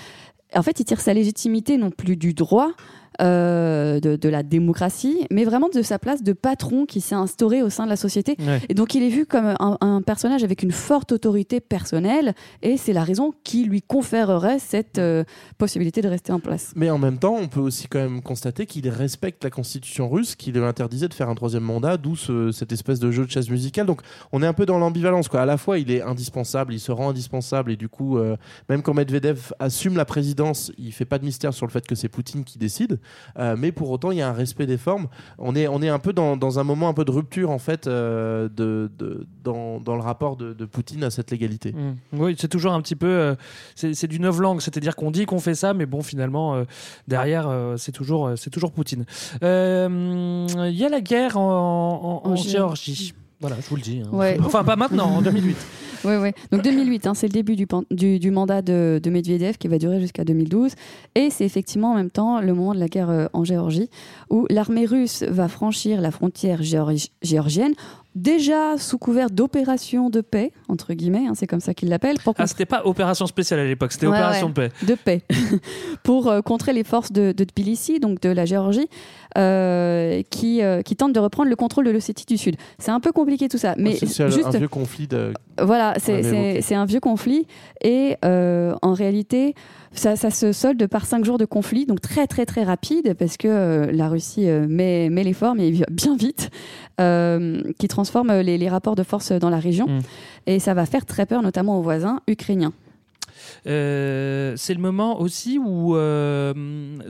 en fait, il tire sa légitimité non plus du droit, euh, de, de la démocratie, mais vraiment de sa place de patron qui s'est instauré au sein de la société. Ouais. Et donc, il est vu comme un, un personnage avec une forte autorité personnelle, et c'est la raison qui lui conférerait cette euh, possibilité de rester en place. Mais en même temps, on peut aussi quand même constater qu'il respecte la constitution russe, qui lui interdisait de faire un troisième mandat, d'où ce- cette espèce de jeu de chaise musicale. Donc on est un peu dans l'ambivalence. Quoi. À la fois, il est indispensable, il se rend indispensable, et du coup, euh, même quand Medvedev assume la présidence, il fait pas de mystère sur le fait que c'est Poutine qui décide. Euh, mais pour autant, il y a un respect des formes. On est, on est un peu dans, dans un moment un peu de rupture, en fait, euh, de, de- dans, dans le rapport de, de Poutine à cette légalité. Mm. Oui, c'est toujours un petit peu. euh, c'est du neuf langue, c'est-à-dire qu'on dit qu'on fait ça, mais bon, finalement, euh, derrière, euh, c'est toujours, euh, c'est toujours Poutine. Euh, Il y a la guerre en, en- en En Géorgie. Voilà, je vous le dis. hein. Ouais. Enfin, pas maintenant, en 2008. Oui, oui. Donc 2008, hein, c'est le début du, pan- du, du mandat de, de Medvedev qui va durer jusqu'à 2012. Et c'est effectivement en même temps le moment de la guerre euh, en Géorgie, où l'armée russe va franchir la frontière géorgi- géorgienne, déjà sous couvert d'opération de paix, entre guillemets, hein, c'est comme ça qu'ils l'appellent. pour Ah, c'était pas opération spéciale à l'époque, c'était Ouais, opération ouais, de paix. De paix. pour euh, contrer les forces de, de Tbilissi, donc de la Géorgie, euh, qui, euh, qui tentent de reprendre le contrôle de l'Ossétie du Sud. C'est un peu compliqué tout ça. Mais C'est- juste, un vieux conflit de. voilà, c'est- un vieux conflit. Et euh, en réalité, ça, ça se solde par cinq jours de conflit, donc très très très rapide, parce que euh, la Russie met, met les formes et bien vite, qui transforme les, les rapports de force dans la région. Mm. Et ça va faire très peur, notamment aux voisins ukrainiens. Euh, c'est le moment aussi où, euh,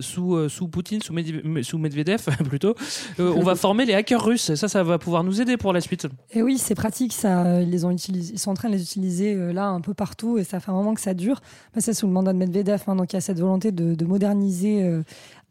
sous, euh, sous Poutine, sous, sous Medvedev plutôt, on va former les hackers russes. Ça, ça va pouvoir nous aider pour la suite. Et oui, c'est pratique, ça. Ils, sont en train de les utiliser là un peu partout et ça fait un moment que ça dure. Bah, c'est sous le mandat de Medvedev, hein, donc il y a cette volonté de, de moderniser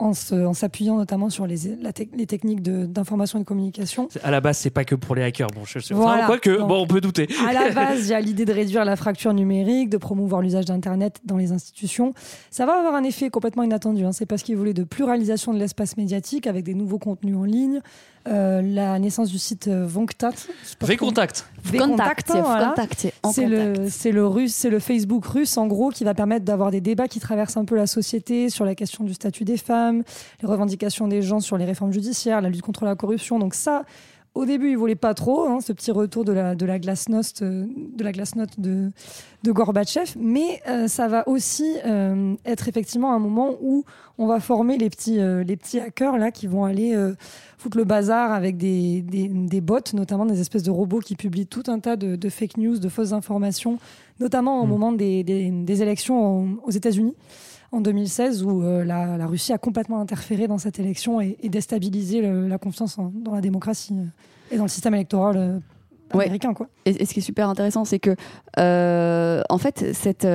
en s'appuyant notamment sur les, la les techniques de- d'information et de communication. À la base, c'est pas que pour les hackers. Bon, je sais. Voilà. Donc, bon, on peut douter. À la base, il y a l'idée de réduire la fracture numérique, de promouvoir l'usage d'Internet dans les institutions. Ça va avoir un effet complètement inattendu. hein. C'est parce qu'ils voulaient de pluralisation de l'espace médiatique avec des nouveaux contenus en ligne, euh, la naissance du site euh, Vonktat. V-Contact. V-Contact, voilà. Contact, c'est en C'est le, c'est le russe, c'est le Facebook russe en gros qui va permettre d'avoir des débats qui traversent un peu la société sur la question du statut des femmes, les revendications des gens sur les réformes judiciaires, la lutte contre la corruption. Donc ça, au début, ils voulaient pas trop hein, ce petit retour de la de la glasnost euh, de la de de Gorbatchev, mais euh, ça va aussi euh, être effectivement un moment où on va former les petits euh, les petits hackers là qui vont aller foutre le bazar avec des, des, des bots, notamment des espèces de robots qui publient tout un tas de, de fake news, de fausses informations, notamment au moment des, des, des élections en- aux États-Unis en 2016, où euh, la, la Russie a complètement interféré dans cette élection et, et déstabilisé le- la confiance en- dans la démocratie euh, et dans le système électoral euh, Ouais. américain. Quoi. Et, et ce qui est super intéressant, c'est que, en fait, cette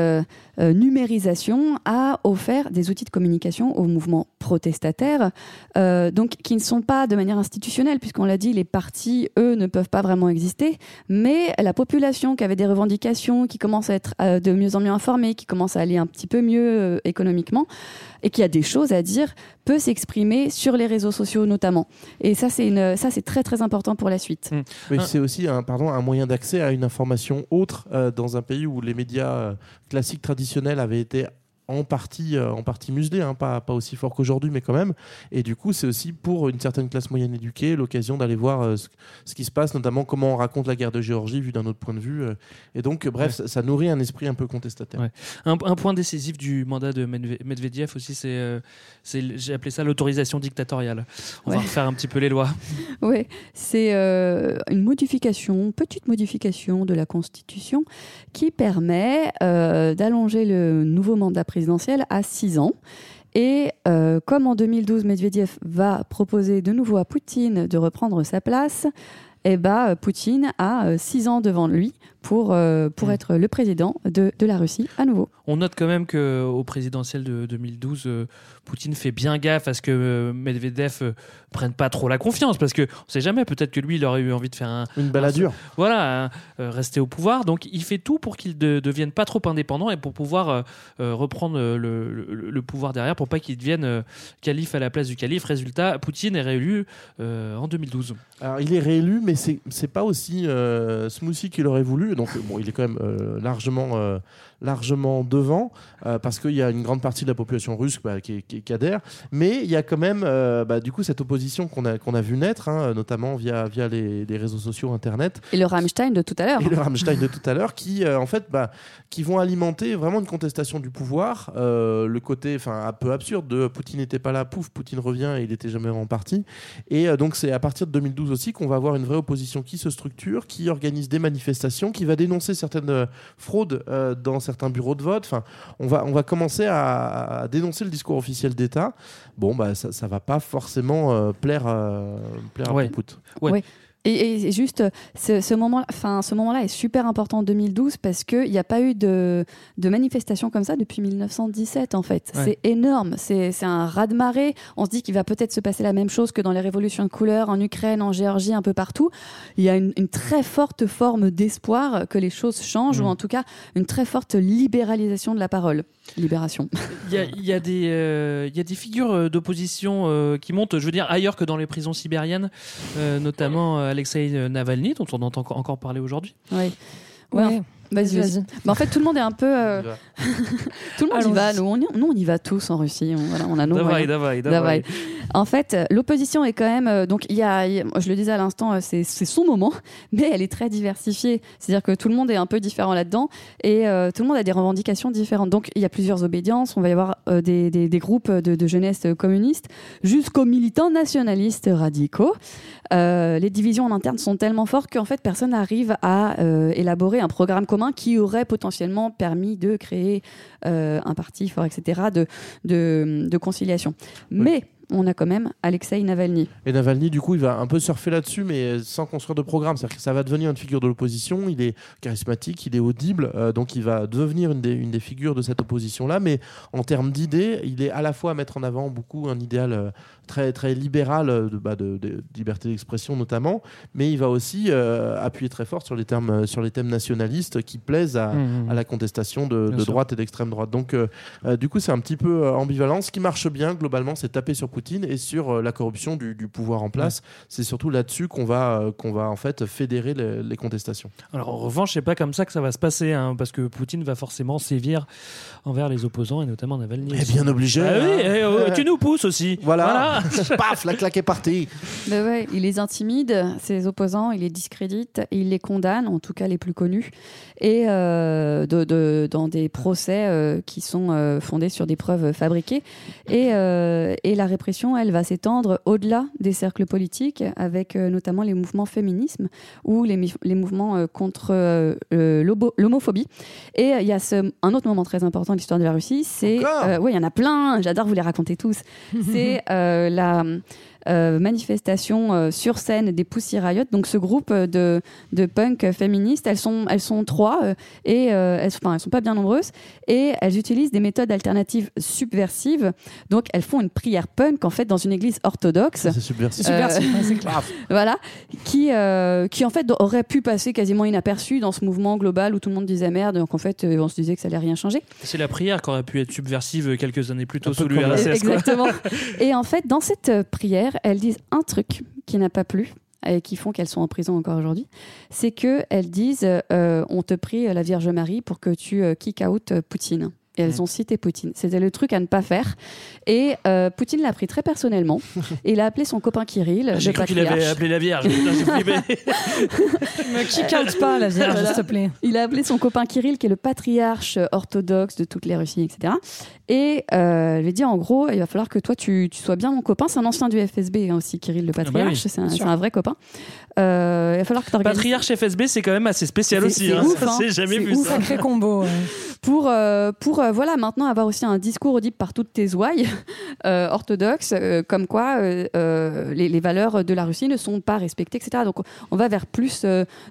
euh, numérisation a offert des outils de communication aux mouvements protestataires, euh, donc qui ne sont pas de manière institutionnelle, puisqu'on l'a dit, les partis, eux, ne peuvent pas vraiment exister, mais la population qui avait des revendications, qui commence à être euh, de mieux en mieux informée, qui commence à aller un petit peu mieux euh, économiquement, et qui a des choses à dire, peut s'exprimer sur les réseaux sociaux notamment. Et ça, c'est une, ça, c'est très très important pour la suite. Mais c'est aussi un pardon, un moyen d'accès à une information autre euh, dans un pays où les médias classiques traditionnels avaient été en partie, euh, en partie muselés, hein, pas, pas aussi fort qu'aujourd'hui, mais quand même. Et du coup, c'est aussi pour une certaine classe moyenne éduquée l'occasion d'aller voir euh, ce, ce qui se passe, notamment comment on raconte la guerre de Géorgie vu d'un autre point de vue. euh. et donc, bref, ça, ça nourrit un esprit un peu contestataire. Ouais. Un, un point décisif du mandat de Medve- Medvedev aussi, c'est, euh, j'ai appelé ça l'autorisation dictatoriale. On va refaire un petit peu les lois. Oui, c'est euh, une modification, petite modification de la Constitution qui permet euh, d'allonger le nouveau mandat présidentiel à six ans. Et euh, comme en 2012, Medvedev va proposer de nouveau à Poutine de reprendre sa place, eh ben, euh, Poutine a euh, six ans devant lui pour, euh, pour être le président de, de la Russie à nouveau. On note quand même qu'au présidentiel de 2012, euh, Poutine fait bien gaffe à ce que euh, Medvedev euh, prenne pas trop la confiance, parce que on sait jamais, peut-être que lui, il aurait eu envie de faire un, Une baladure. un- voilà, un- euh, rester au pouvoir. Donc, il fait tout pour qu'il ne devienne pas trop indépendant et pour pouvoir reprendre le, le- le pouvoir derrière, pour pas qu'il devienne calife à la place du calife. Résultat, Poutine est réélu en 2012. Alors, il est réélu, mais c'est pas aussi smoothie qu'il aurait voulu. Donc, bon, il est quand même largement, largement devant, euh, parce qu'il y a une grande partie de la population russe bah, qui, est- qui- qui adhère. Mais il y a quand même, euh, bah, du coup, cette opposition qu'on a, qu'on a vu naître, hein, notamment via, via les, les réseaux sociaux, Internet, Et le Rammstein de tout à l'heure. et le Rammstein de tout à l'heure, qui euh, en fait, bah, qui vont alimenter vraiment une contestation du pouvoir. Euh, le côté, un peu absurde de Poutine n'était pas là, pouf, Poutine revient et il n'était jamais en partie. Et donc c'est à partir de 2012 aussi qu'on va avoir une vraie opposition qui se structure, qui organise des manifestations, qui va dénoncer certaines fraudes dans certains bureaux de vote. Enfin, on va, on va commencer à, à dénoncer le discours officiel d'État. Bon, bah, ça, ça va pas forcément euh, plaire, euh, plaire Ouais. à Pout. Ouais. Et, juste, ce, ce enfin, moment-là est super important en 2012 parce qu'il n'y a pas eu de, de manifestation comme ça depuis 1917, en fait. Ouais. C'est énorme. C'est un raz-de-marée. On se dit qu'il va peut-être se passer la même chose que dans les révolutions de couleur en Ukraine, en Géorgie, un peu partout. Il y a une, une très forte forme d'espoir que les choses changent, Mm. ou en tout cas une très forte libéralisation de la parole. Libération. Il y a, il y a des, euh, il y a des figures euh, d'opposition euh, qui montent, je veux dire, ailleurs que dans les prisons sibériennes, euh, notamment euh, Alexei Navalny, dont on entend encore- encore parler aujourd'hui. Oui. Ouais. Ouais. Vas-y, vas-y. Bah, en fait, tout le monde est un peu. euh, tout le monde y va. Nous on, y, nous, on y va tous en Russie. On, voilà, on a nos Davai, moyens. davai, davai. Davai. En fait, euh, l'opposition est quand même. euh, donc, il y a, il y a- je le disais à l'instant, euh, c'est c'est son moment, mais elle est très diversifiée. C'est-à-dire que tout le monde est un peu différent là-dedans et euh, tout le monde a des revendications différentes. Donc, il y a plusieurs obédiences. On va y avoir euh, des, des- des groupes de, de jeunesse communistes jusqu'aux militants nationalistes radicaux. Euh, les divisions en interne sont tellement fortes qu'en fait, personne n'arrive à euh, élaborer un programme commun qui aurait potentiellement permis de créer euh, un parti fort, etc., de, de, de conciliation. Mais on a quand même Alexei Navalny. Et Navalny, du coup, il va un peu surfer là-dessus, mais sans construire de programme. C'est-à-dire que ça va devenir une figure de l'opposition. Il est charismatique, il est audible, euh, donc il va devenir une des, une des figures de cette opposition-là. Mais en termes d'idées, il est à la fois à mettre en avant beaucoup un idéal euh, très, très libéral euh, de, bah, de- de liberté d'expression notamment, mais il va aussi euh, appuyer très fort sur les, termes, sur les thèmes nationalistes qui plaisent à, Mhm. à la contestation de, droite et d'extrême droite. Donc, euh, euh, du coup, c'est un petit peu ambivalent. Ce qui marche bien, globalement, c'est taper sur Poutine et sur euh, la corruption du, du pouvoir en place. C'est surtout là-dessus qu'on va, euh, qu'on va en fait fédérer les, les contestations. Alors en revanche, c'est pas comme ça que ça va se passer, hein, parce que Poutine va forcément sévir envers les opposants et notamment Navalny. Eh bien obligé, Ah oui, hein. eh, oh, tu nous pousses aussi. Voilà. Paf, la claque est partie. Ouais, il les intimide, ses opposants, il les discrédite, il les condamne, en tout cas les plus connus, et euh, de, de- dans des procès euh, qui sont euh, fondés sur des preuves fabriquées. Et, euh, et la répression, elle va s'étendre au-delà des cercles politiques, avec euh, notamment les mouvements féminisme ou les, mouvements euh, contre euh, l'homophobie. Et il y a ce, un autre moment très important de l'histoire de la Russie, c'est... oui, il y en a plein, j'adore vous les raconter tous. c'est la manifestation euh, sur scène des Pussy Riot, donc ce groupe euh, de, de punk féministes. Elles sont, elles sont trois euh, et euh, elles, sont- enfin, elles sont pas bien nombreuses et elles utilisent des méthodes alternatives subversives. Donc elles font une prière punk en fait dans une église orthodoxe. C'est subversif. Euh, Subversif, ouais, c'est clair. voilà, qui, euh, qui en fait aurait pu passer quasiment inaperçu dans ce mouvement global où tout le monde disait merde, donc en fait euh, on se disait que ça allait rien changer. C'est la prière qui aurait pu être subversive quelques années plus tôt sous l'URSS. Exactement. Et en fait, dans cette euh, elles disent un truc qui n'a pas plu et qui font qu'elles sont en prison encore aujourd'hui, c'est que elles disent euh, on te prie la Vierge Marie pour que tu euh, kick out euh, Poutine. Et elles ont cité Poutine. C'était le truc à ne pas faire. Et euh, Poutine l'a pris très personnellement. et il a appelé son copain Kirill. Ah, J'ai cru qu'il avait patriarche. appelé la Vierge. Putain. Me kick out pas, la Vierge, Voilà. s'il te plaît. Il a appelé son copain Kirill, qui est le patriarche orthodoxe de toutes les Russies, etc. Et euh, lui dit en gros, il va falloir que toi tu, tu sois bien mon copain. C'est un ancien du FSB hein, aussi, Kirill le patriarche. Ah bah oui. c'est un, vrai copain. Euh, il va falloir que tu Patriarche FSB, c'est quand même assez spécial aussi. c'est hein. ouf, hein. jamais vu ouf. ça. Sacré combo. ouais. pour euh, pour euh, voilà maintenant avoir aussi un discours audible par toutes tes ouailles euh, orthodoxes euh, comme quoi les, valeurs de la Russie ne sont pas respectées etc donc on va vers plus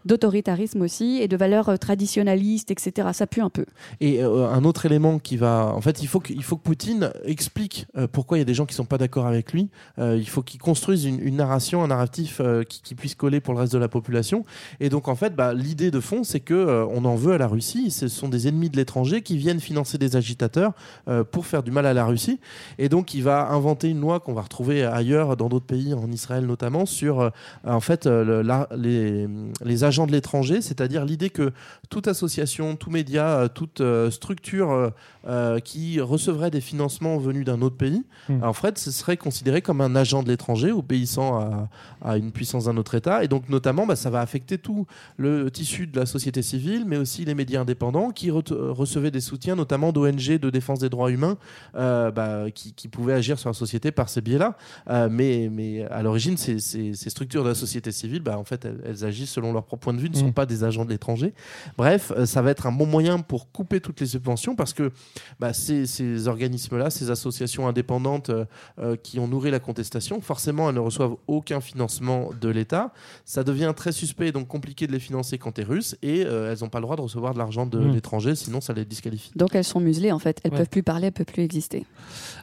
d'autoritarisme aussi et de valeurs traditionnalistes etc ça pue un peu Et un autre élément qui va, en fait, il faut que, il faut que Poutine explique pourquoi il y a des gens qui sont pas d'accord avec lui. Il faut qu'il construise une, narration, un narratif qui, puisse coller pour le reste de la population. Et donc, en fait, bah, l'idée de fond, c'est que euh, on en veut à la Russie. Ce sont des ennemis de l'étranger qui viennent financer des agitateurs euh, pour faire du mal à la Russie. Et donc, il va inventer une loi qu'on va retrouver ailleurs, dans d'autres pays, en Israël notamment, sur euh, en fait euh, les, agents de l'étranger, c'est-à-dire l'idée que toute association, tout média, toute structure euh, qui recevrait des financements venus d'un autre pays, Hmm. en fait, ce serait considéré comme un agent de l'étranger, obéissant à, à une puissance d'un autre État. Et donc, notamment, bah, ça va affecter tout le tissu de la société civile, mais aussi les médias indépendants qui re- recevaient des soutiens, notamment d'ONG de défense des droits humains, euh, bah, qui, qui pouvaient agir sur la société par ces biais-là. Euh, mais, mais à l'origine, ces, ces- ces structures de la société civile, bah, en fait, elles, elles agissent selon leur propre point de vue, ne sont Mm. pas des agents de l'étranger. Bref, ça va être un bon moyen pour couper toutes les subventions parce que bah, ces, ces organismes-là, ces associations indépendantes euh, euh, qui ont nourri la contestation, forcément, elles ne reçoivent aucun financement de l'État. Ça devient très suspect et donc compliqué de les financer quand tu es russe et euh, elles n'ont pas le droit de recevoir de l'argent de Mm. l'étranger, sinon ça les disqualifie. donc elles sont muselées en fait elles Ouais. peuvent plus parler elles peuvent plus exister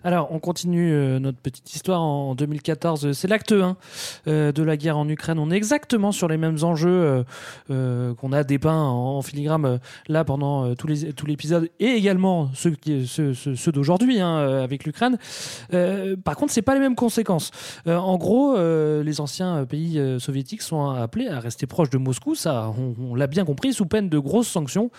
Alors, on continue euh, notre petite histoire en 2014. C'est l'acte 1 euh, de la guerre en Ukraine. On est exactement sur les mêmes enjeux euh, euh, qu'on a dépeints en, en filigrane euh, là pendant euh, tous les tout l'épisode et également ceux, d'aujourd'hui hein, euh, avec l'Ukraine. Euh, par contre, c'est pas les mêmes conséquences. Euh, en gros, les anciens pays soviétiques sont appelés à rester proches de Moscou. Ça, on, on l'a bien compris, sous peine de grosses sanctions.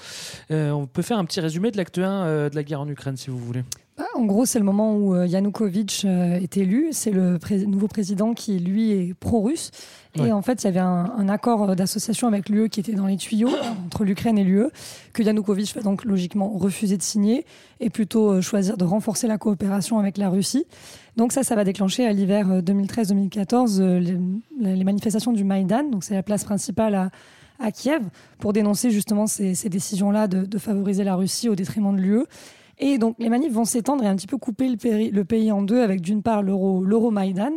On peut faire un petit résumé de l'acte 1 euh, de la guerre en Ukraine, si vous voulez. Bah, en gros, c'est le moment où euh, Yanukovych euh, est élu. C'est le pré- nouveau président qui, lui, est pro-russe. Et Ouais. en fait, il y avait un, un accord euh, d'association avec l'UE qui était dans les tuyaux entre l'Ukraine et l'UE, que Yanukovych va donc logiquement refuser de signer et plutôt choisir de renforcer la coopération avec la Russie. Donc ça, ça va déclencher à l'hiver euh, 2013-2014 euh, les, les manifestations du Maïdan. Donc c'est la place principale à, à Kiev pour dénoncer justement ces, ces décisions-là de, de favoriser la Russie au détriment de l'UE. Et donc les manifs vont s'étendre et un petit peu couper le, péri- le pays en deux avec d'une part l'euro l'Euromaïdan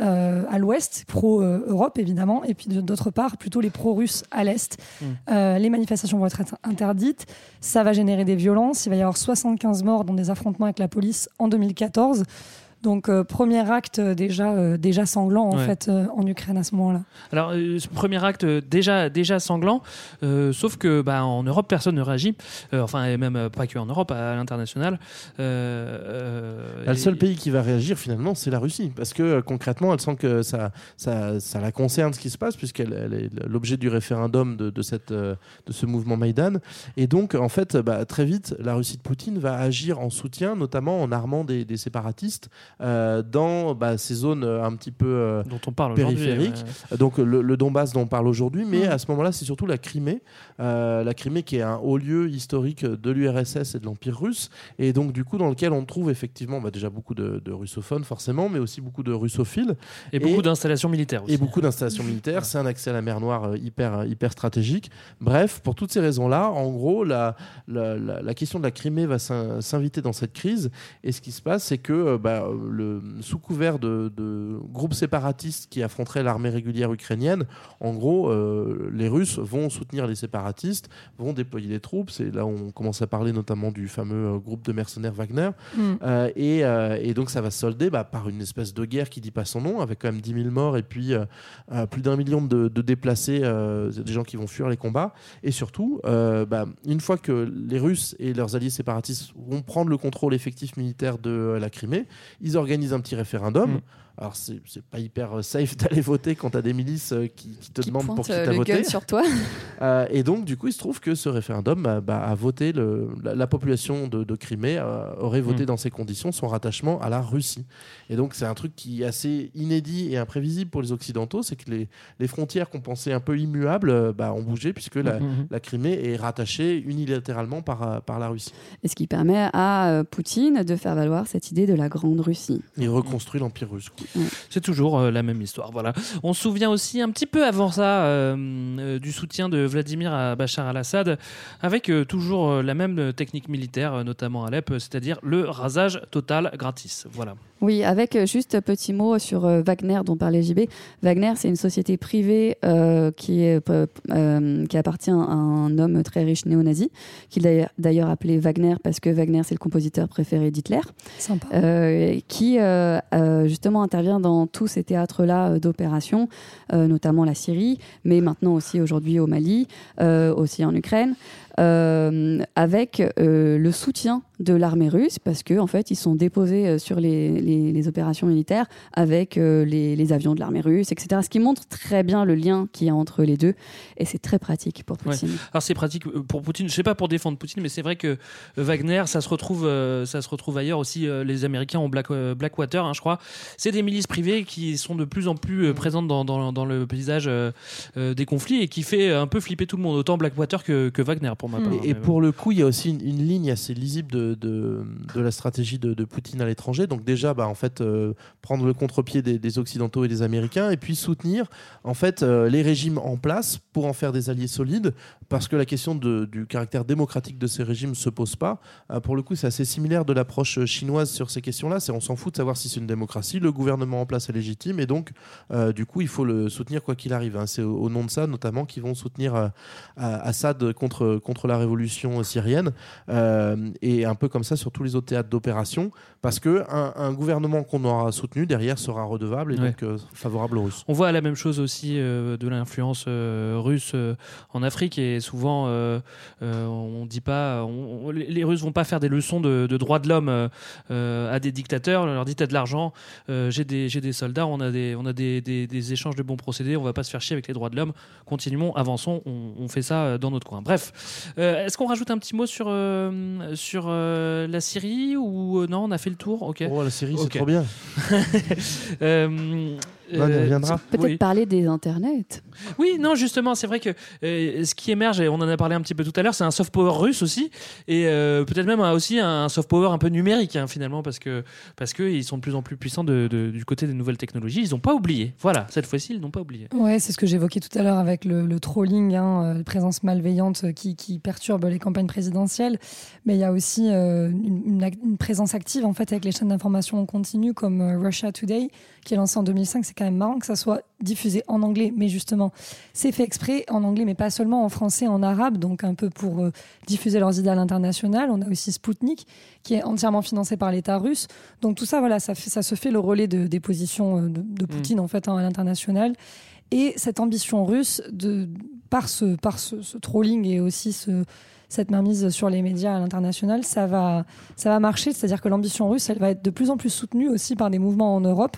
euh, à l'ouest, pro-Europe évidemment, et puis d'autre part plutôt les pro-russes à l'est. Mm. Euh, les manifestations vont être interdites, ça va générer des violences, il va y avoir 75 morts dans des affrontements avec la police en 2014. Donc euh, premier acte euh, déjà, euh, déjà sanglant en Ouais. fait euh, en Ukraine à ce moment-là. Alors, euh, ce premier acte déjà, déjà sanglant, euh, sauf que bah, en Europe, personne ne réagit. Euh, enfin, et même pas que en Europe, à l'international. Euh, euh, Bah, le et- seul pays qui va réagir finalement, c'est la Russie. Parce que euh, concrètement, elle sent que ça, ça, ça la concerne ce qui se passe, puisqu'elle elle est l'objet du référendum de, de, cette, de ce mouvement Maïdan. Et donc, en fait, bah, très vite, la Russie de Poutine va agir en soutien, notamment en armant des, des séparatistes euh, dans bah, ces zones euh, un petit peu euh, dont on parle aujourd'hui, périphériques. ouais. Donc, le, le Donbass dont on parle aujourd'hui. Mais Mm. à ce moment-là, c'est surtout la Crimée. La Crimée qui est un haut lieu historique de l'URSS et de l'Empire russe. Et donc, du coup, dans lequel on trouve effectivement bah, déjà beaucoup de, de russophones, forcément, mais aussi beaucoup de russophiles. Et beaucoup d'installations militaires aussi. Et beaucoup d'installations militaires. C'est un accès à la mer Noire hyper, hyper stratégique. Bref, pour toutes ces raisons-là, en gros, la, la, la- la question de la Crimée va s'in- s'inviter dans cette crise. Et ce qui se passe, c'est que bah, le, sous couvert de, de groupes séparatistes qui affronteraient l'armée régulière ukrainienne, en gros, euh, les Russes vont soutenir les séparatistes, vont déployer des troupes. C'est là où on commence à parler notamment du fameux euh, groupe de mercenaires Wagner. Mm. Euh, et, euh, et donc ça va se solder bah, par une espèce de guerre qui dit pas son nom, avec quand même 10 000 morts et puis plus d'un million de, de déplacés, des gens qui vont fuir les combats. Et surtout, bah, une fois que les Russes et leurs alliés séparatistes vont prendre le contrôle effectif militaire de la Crimée, ils ils organisent un petit référendum. Mm. Alors, c'est c'est pas hyper euh, safe d'aller voter quand t'as des milices euh, qui, qui te demandent pour qui euh, t'as voté. sur toi. Euh, et donc, du coup, il se trouve que ce référendum bah, bah, a voté, le, la, la population de, de Crimée euh, aurait voté Mm. dans ces conditions son rattachement à la Russie. Et donc, c'est un truc qui est assez inédit et imprévisible pour les Occidentaux, c'est que les, les frontières qu'on pensait un peu immuables bah, ont bougé puisque la, Mhm. la Crimée est rattachée unilatéralement par, par la Russie. Et ce qui permet à euh, Poutine de faire valoir cette idée de la Grande Russie. Il reconstruit l'Empire russe. quoi. C'est toujours euh, la même histoire. Voilà. On se souvient aussi un petit peu avant ça euh, euh, du soutien de Vladimir à Bachar al-Assad, avec toujours la même technique militaire, notamment à Alep, c'est-à-dire le rasage total gratis. Voilà. Oui, avec euh, juste un petit mot sur euh, Wagner dont parlait JB. Wagner, c'est une société privée euh, qui, est, euh, qui appartient à un homme très riche néo-nazi, qu'il a d'ailleurs appelé Wagner parce que Wagner, c'est le compositeur préféré d'Hitler. Sympa. Euh, qui justement intervient dans tous ces théâtres-là d'opération, notamment la Syrie, mais maintenant aussi aujourd'hui au Mali, aussi en Ukraine, avec euh, le soutien de l'armée russe, parce que en fait ils sont déposés euh, sur les, les- les opérations militaires avec euh, les, les avions de l'armée russe, etc. Ce qui montre très bien le lien qu'il y a entre les deux, et c'est très pratique pour Ouais. Poutine. Alors c'est pratique euh, pour Poutine. Je sais pas pour défendre Poutine, mais c'est vrai que euh, Wagner, ça se retrouve, euh, ça se retrouve ailleurs aussi. euh, les Américains ont Black, euh, Blackwater, hein, je crois. C'est des milices privées qui sont de plus en plus euh, présentes dans, dans- dans le paysage euh, euh, des conflits et qui fait un peu flipper tout le monde, autant Blackwater que, que Wagner pour ma part. Et, pour le coup, il y a aussi une, une ligne assez lisible de, de, de la stratégie de, de Poutine à l'étranger. Donc déjà, bah, en fait, euh, prendre le contre-pied des, des Occidentaux et des Américains, et puis soutenir en fait euh, les régimes en place pour en faire des alliés solides, parce que la question de- du caractère démocratique de ces régimes se pose pas. Euh, pour le coup, c'est assez similaire de l'approche chinoise sur ces questions-là. C'est on s'en fout de savoir si c'est une démocratie, le gouvernement en place est légitime, et donc euh, du coup, il faut le soutenir quoi qu'il arrive. hein. C'est au, au nom de ça, notamment, qu'ils vont soutenir euh, Assad contre, contre la révolution syrienne, euh, et un peu comme ça sur tous les autres théâtres d'opération, parce que un, un gouvernement qu'on aura soutenu derrière sera redevable et Ouais. donc euh, favorable aux Russes. On voit la même chose aussi euh, de l'influence russe en Afrique et souvent on dit pas, on- on- les Russes vont pas faire des leçons de, de droits de l'homme à des dictateurs. On leur dit t'as de l'argent, j'ai des j'ai des soldats, on a des on a des, des- échanges de bons procédés, on va pas se faire chier avec les droits de l'homme. Continuons, avançons, on, on fait ça dans notre coin. Bref, Euh, est-ce qu'on rajoute un petit mot sur euh, sur euh, la Syrie ou euh, non On a fait le tour. Ok. Oh, la Syrie, c'est trop bien. Euh, on y reviendra. Peut-être oui. parler des internets. Oui, non, justement, c'est vrai que euh, ce qui émerge, et on en a parlé un petit peu tout à l'heure, c'est un soft power russe aussi, et euh, peut-être même aussi un soft power un peu numérique hein, finalement, parce que parce que ils sont de plus en plus puissants de- de- du côté des nouvelles technologies. Ils n'ont pas oublié. Voilà, cette fois-ci, ils n'ont pas oublié. Ouais, c'est ce que j'évoquais tout à l'heure avec le, le trolling, hein, la présence malveillante qui, qui perturbe les campagnes présidentielles. Mais il y a aussi euh, une, une ac- une présence active en fait avec les chaînes d'information en continu comme Russia Today, qui est lancée en 2005. C'est quand même marrant que ça soit diffusé en anglais, mais justement, c'est fait exprès en anglais, mais pas seulement en français, en arabe, donc un peu pour euh, diffuser leurs idées à l'international. On a aussi Sputnik, qui est entièrement financé par l'État russe. Donc tout ça, voilà, ça, fait, ça se fait le relais de, des positions euh, de, de Poutine en fait hein, à l'international. Et cette ambition russe, de, par, ce, par ce, ce trolling et aussi ce, cette mainmise sur les médias à l'international, ça va, ça va marcher. C'est-à-dire que l'ambition russe, elle va être de plus en plus soutenue aussi par des mouvements en Europe,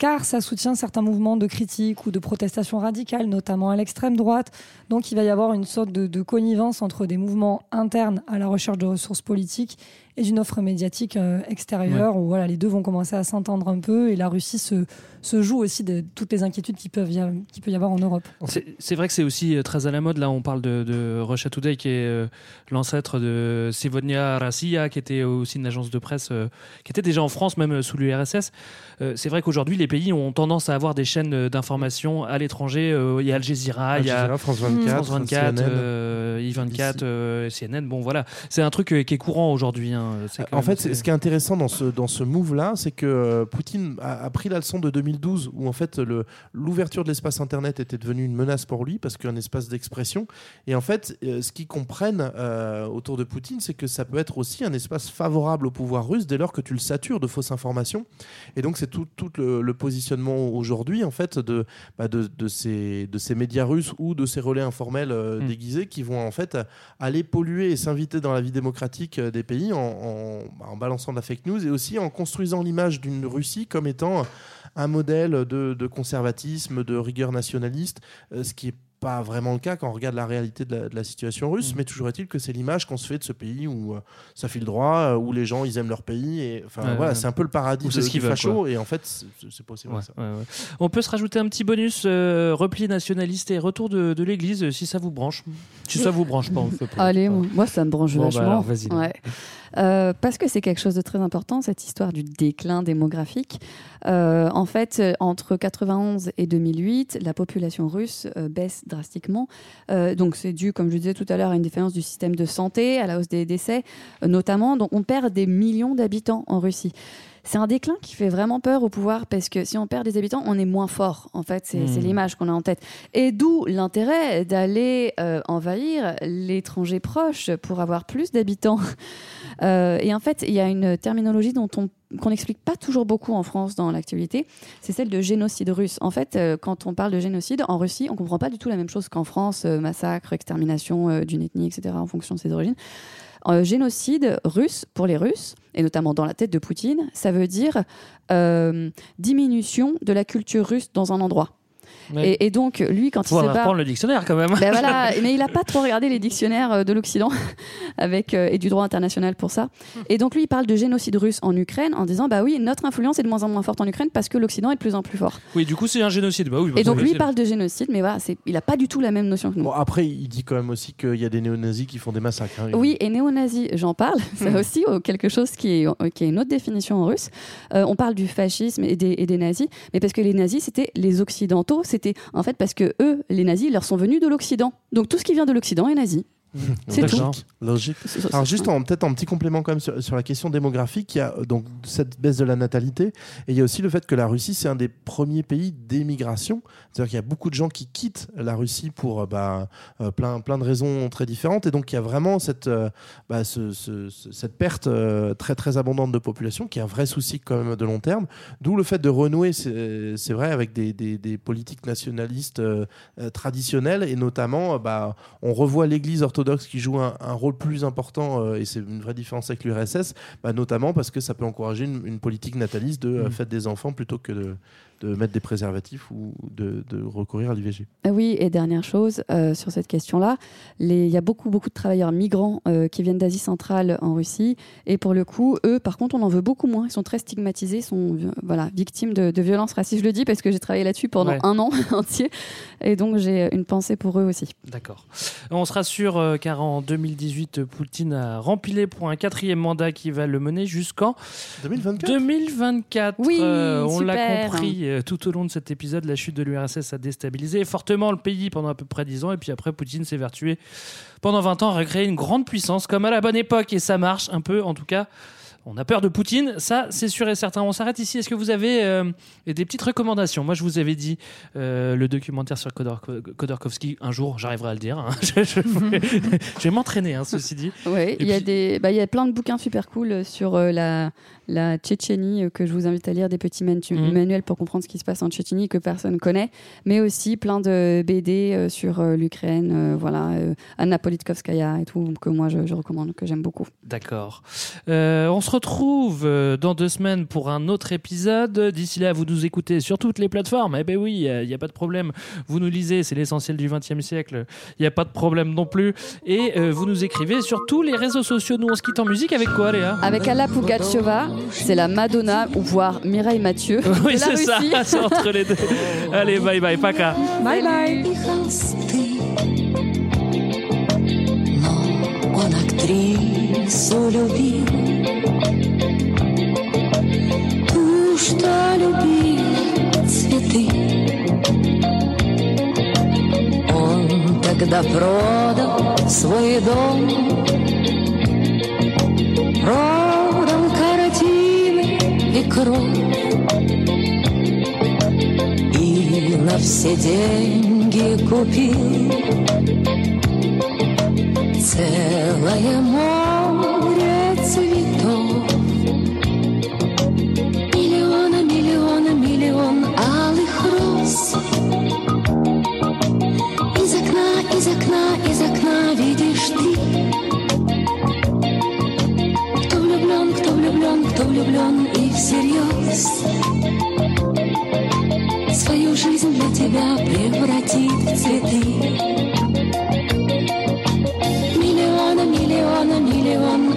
car ça soutient certains mouvements de critique ou de protestation radicale, notamment à l'extrême droite. Donc il va y avoir une sorte de, de connivence entre des mouvements internes à la recherche de ressources politiques et d'une offre médiatique euh, extérieure, où voilà, les deux vont commencer à s'entendre un peu, et la Russie se, se joue aussi de toutes les inquiétudes qui peuvent y, a- qui peut y avoir en Europe. C'est c'est vrai que c'est aussi euh, très à la mode. Là, on parle de, de Russia Today, qui est euh, l'ancêtre de Sevonia Rassia, qui était aussi une agence de presse, euh, qui était déjà en France, même sous l'URSS. Euh, c'est vrai qu'aujourd'hui, les pays ont tendance à avoir des chaînes d'information à l'étranger. Il y a Al Jazeera, Al il y a France 24, France 24, CNN, euh, I24, euh, CNN. Bon, voilà. C'est un truc qui est courant aujourd'hui. hein. C'est quand En fait, assez- ce qui est intéressant dans ce, dans ce move-là, c'est que euh, Poutine a, a pris la leçon de 2012, où en fait le- l'ouverture de l'espace Internet était devenue une menace pour lui, parce qu'un espace d'expression. Et en fait, euh, ce qu'ils comprennent euh, autour de Poutine, c'est que ça peut être aussi un espace favorable au pouvoir russe dès lors que tu le satures de fausses informations. Et donc, c'est tout, tout le, le positionnement aujourd'hui, en fait, de, bah, de, de ces, de ces médias russes ou de ces relais informels euh, Mm. déguisés qui vont en fait aller polluer et s'inviter dans la vie démocratique euh, des pays en, en, bah, en balançant de la fake news et aussi en construisant l'image d'une Russie comme étant un modèle de, de conservatisme, de rigueur nationaliste, euh, ce qui est pas vraiment le cas quand on regarde la réalité de la, de la situation Mm. russe, mais toujours est-il que c'est l'image qu'on se fait de ce pays où euh, ça file droit, euh, où les gens ils aiment leur pays, et enfin Ouais, voilà, ouais. c'est un peu le paradis Ou de, c'est ce veulent, facho, et en fait c'est pas aussi Ouais, ça. ouais, ouais. On peut se rajouter un petit bonus euh, repli nationaliste et retour de, de l'église si ça vous branche. Si ça vous branche pas, on pas. Allez, moi, moi, ça me branche Bon, bah vachement. alors, vas-y. Euh, parce que c'est quelque chose de très important, cette histoire du déclin démographique. Euh, en fait, euh, entre 91 et 2008, la population russe baisse drastiquement. Donc, c'est dû, comme je disais tout à l'heure, à une défaillance du système de santé, à la hausse des décès, notamment. Donc, on perd des millions d'habitants en Russie. C'est un déclin qui fait vraiment peur au pouvoir parce que si on perd des habitants, on est moins fort. En fait, c'est Hmm. l'image qu'on a en tête. Et d'où l'intérêt d'aller euh, envahir l'étranger proche pour avoir plus d'habitants. Euh, et en fait, il y a une terminologie dont on qu'on n'explique pas toujours beaucoup en France dans l'actualité, c'est celle de génocide russe. En fait, euh, quand on parle de génocide, en Russie, on comprend pas du tout la même chose qu'en France, euh, massacre, extermination euh, d'une ethnie, etc., en fonction de ses origines. Euh, génocide russe, pour les Russes, et notamment dans la tête de Poutine, ça veut dire euh, diminution de la culture russe dans un endroit. Et, et donc, lui, quand Faut il se bat... reprendre le dictionnaire quand même. Ben voilà, mais il n'a pas trop regardé les dictionnaires euh, de l'Occident avec euh, et du droit international pour ça. Et donc lui, il parle de génocide russe en Ukraine en disant bah oui, notre influence est de moins en moins forte en Ukraine parce que l'Occident est de plus en plus fort. Oui, du coup, c'est un génocide. Bah oui, bah, Et donc lui, il parle de génocide, mais voilà, c'est, il n'a pas du tout la même notion que nous. Bon, après, il dit quand même aussi qu'il y a des néo-nazis qui font des massacres. hein. Oui, et néo-nazi, j'en parle. C'est Hmm. aussi euh, quelque chose qui est, euh, qui est une autre définition en russe. Euh, on parle du fascisme et des, et des nazis, mais parce que les nazis, c'était les occidentaux. C'était en fait parce que eux, les nazis, leur sont venus de l'Occident. Donc tout ce qui vient de l'Occident est nazi. C'est tout. Logique. Alors juste en, peut-être en petit complément quand même sur, sur la question démographique, il y a euh, donc cette baisse de la natalité et il y a aussi le fait que la Russie c'est un des premiers pays d'émigration. C'est-à-dire qu'il y a beaucoup de gens qui quittent la Russie pour euh, bah, euh, plein plein de raisons très différentes et donc il y a vraiment cette bah, ce- ce- ce- cette perte très très abondante de population qui est un vrai souci quand même de long terme. D'où le fait de renouer, c'est vrai, avec des, des- des politiques nationalistes traditionnelles et notamment, bah, on revoit l'Église orthodoxe qui joue un, un rôle plus important euh, et c'est une vraie différence avec l'URSS, bah, notamment parce que ça peut encourager une, une politique nataliste de euh, Mm. fête des enfants plutôt que de, de mettre des préservatifs ou de, de recourir à l'IVG. Ah Oui, et dernière chose euh, sur cette question-là, il y a beaucoup, beaucoup de travailleurs migrants euh, qui viennent d'Asie centrale en Russie. Et pour le coup, eux, par contre, on en veut beaucoup moins. Ils sont très stigmatisés, sont voilà, victimes de, de violences racistes. Je le dis parce que j'ai travaillé là-dessus pendant Ouais. un an entier. Et donc, j'ai une pensée pour eux aussi. D'accord. On se rassure euh, car en 2018, Poutine a rempilé pour un quatrième mandat qui va le mener jusqu'en 2024. 2024. Oui, Euh, on l'a super. compris euh, tout au long de cet épisode, la chute de l'URSS a déstabilisé fortement le pays pendant à peu près 10 ans et puis après Poutine s'est vertué pendant 20 ans à une grande puissance comme à la bonne époque et ça marche un peu en tout cas. On a peur de Poutine, ça c'est sûr et certain. On s'arrête ici. Est-ce que vous avez euh, des petites recommandations? Moi je vous avais dit euh, le documentaire sur Khodorkovsky. Un jour j'arriverai à le dire. hein. je, vais m'entraîner, hein, ceci dit. Oui, il y, a des, bah, y a plein de bouquins super cool sur euh, la, la Tchétchénie que je vous invite à lire, des petits manu- Mhm. manuels pour comprendre ce qui se passe en Tchétchénie que personne connaît, mais aussi plein de BD sur l'Ukraine, voilà, Anna Politkovskaya et tout, que moi je, je recommande, que j'aime beaucoup. D'accord. On se retrouve euh, dans deux semaines pour un autre épisode. D'ici là, vous nous écoutez sur toutes les plateformes. Eh ben oui, il n'y a, pas de problème. Vous nous lisez, c'est l'essentiel du XXe siècle. Il n'y a pas de problème non plus. Et euh, vous nous écrivez sur tous les réseaux sociaux. Nous, on se quitte en musique avec quoi, Léa? Avec Alla Pugacheva, c'est la Madonna, ou voire Mireille Mathieu. Oui, c'est ça. C'est entre les deux. Allez, bye bye, Paka. Bye bye. Он актрису любил, ту, что любил цветы. Он тогда продал свой дом, продал картины и кровь. И на все деньги купил целое море цветов. Миллиона, миллиона, миллион алых роз. Из окна, из окна, из окна видишь ты. Кто влюблен, кто влюблен, кто влюблен и всерьез. Свою жизнь для тебя превратит в цветы. Миллиона, миллиона, миллион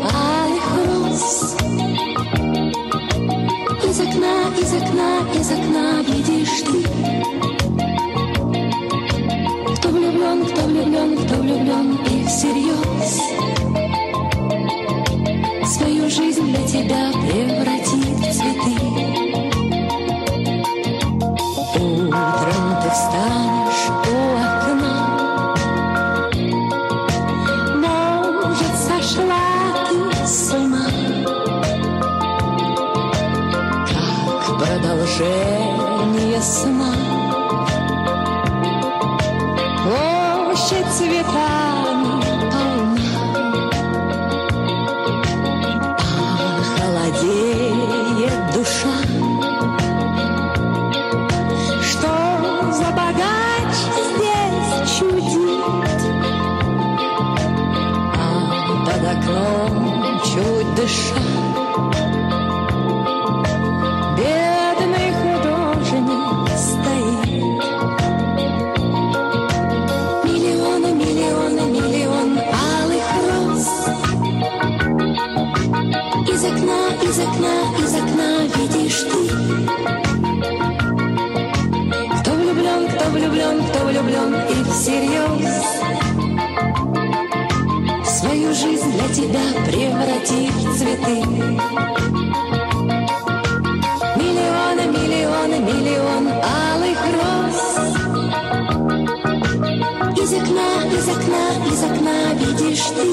из окна, из окна видишь ты. Кто влюблен, кто влюблен, кто влюблен и всерьез. Свою жизнь для тебя превратил. many a smile всегда превратит в цветы. Миллионы, миллионы, миллион алых роз. Из окна, из окна, из окна видишь ты.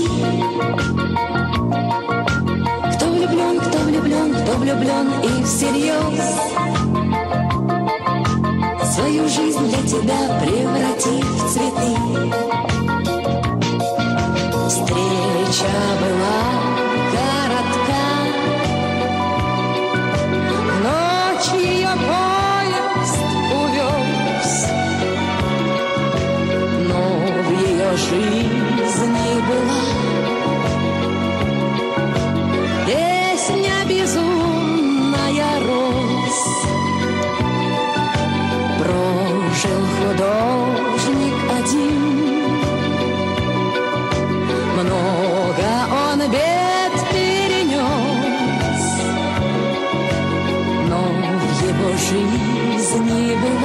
Кто влюблен, кто влюблен, кто влюблен и всерьез. Свою жизнь для тебя превратит в цветы. Listen, you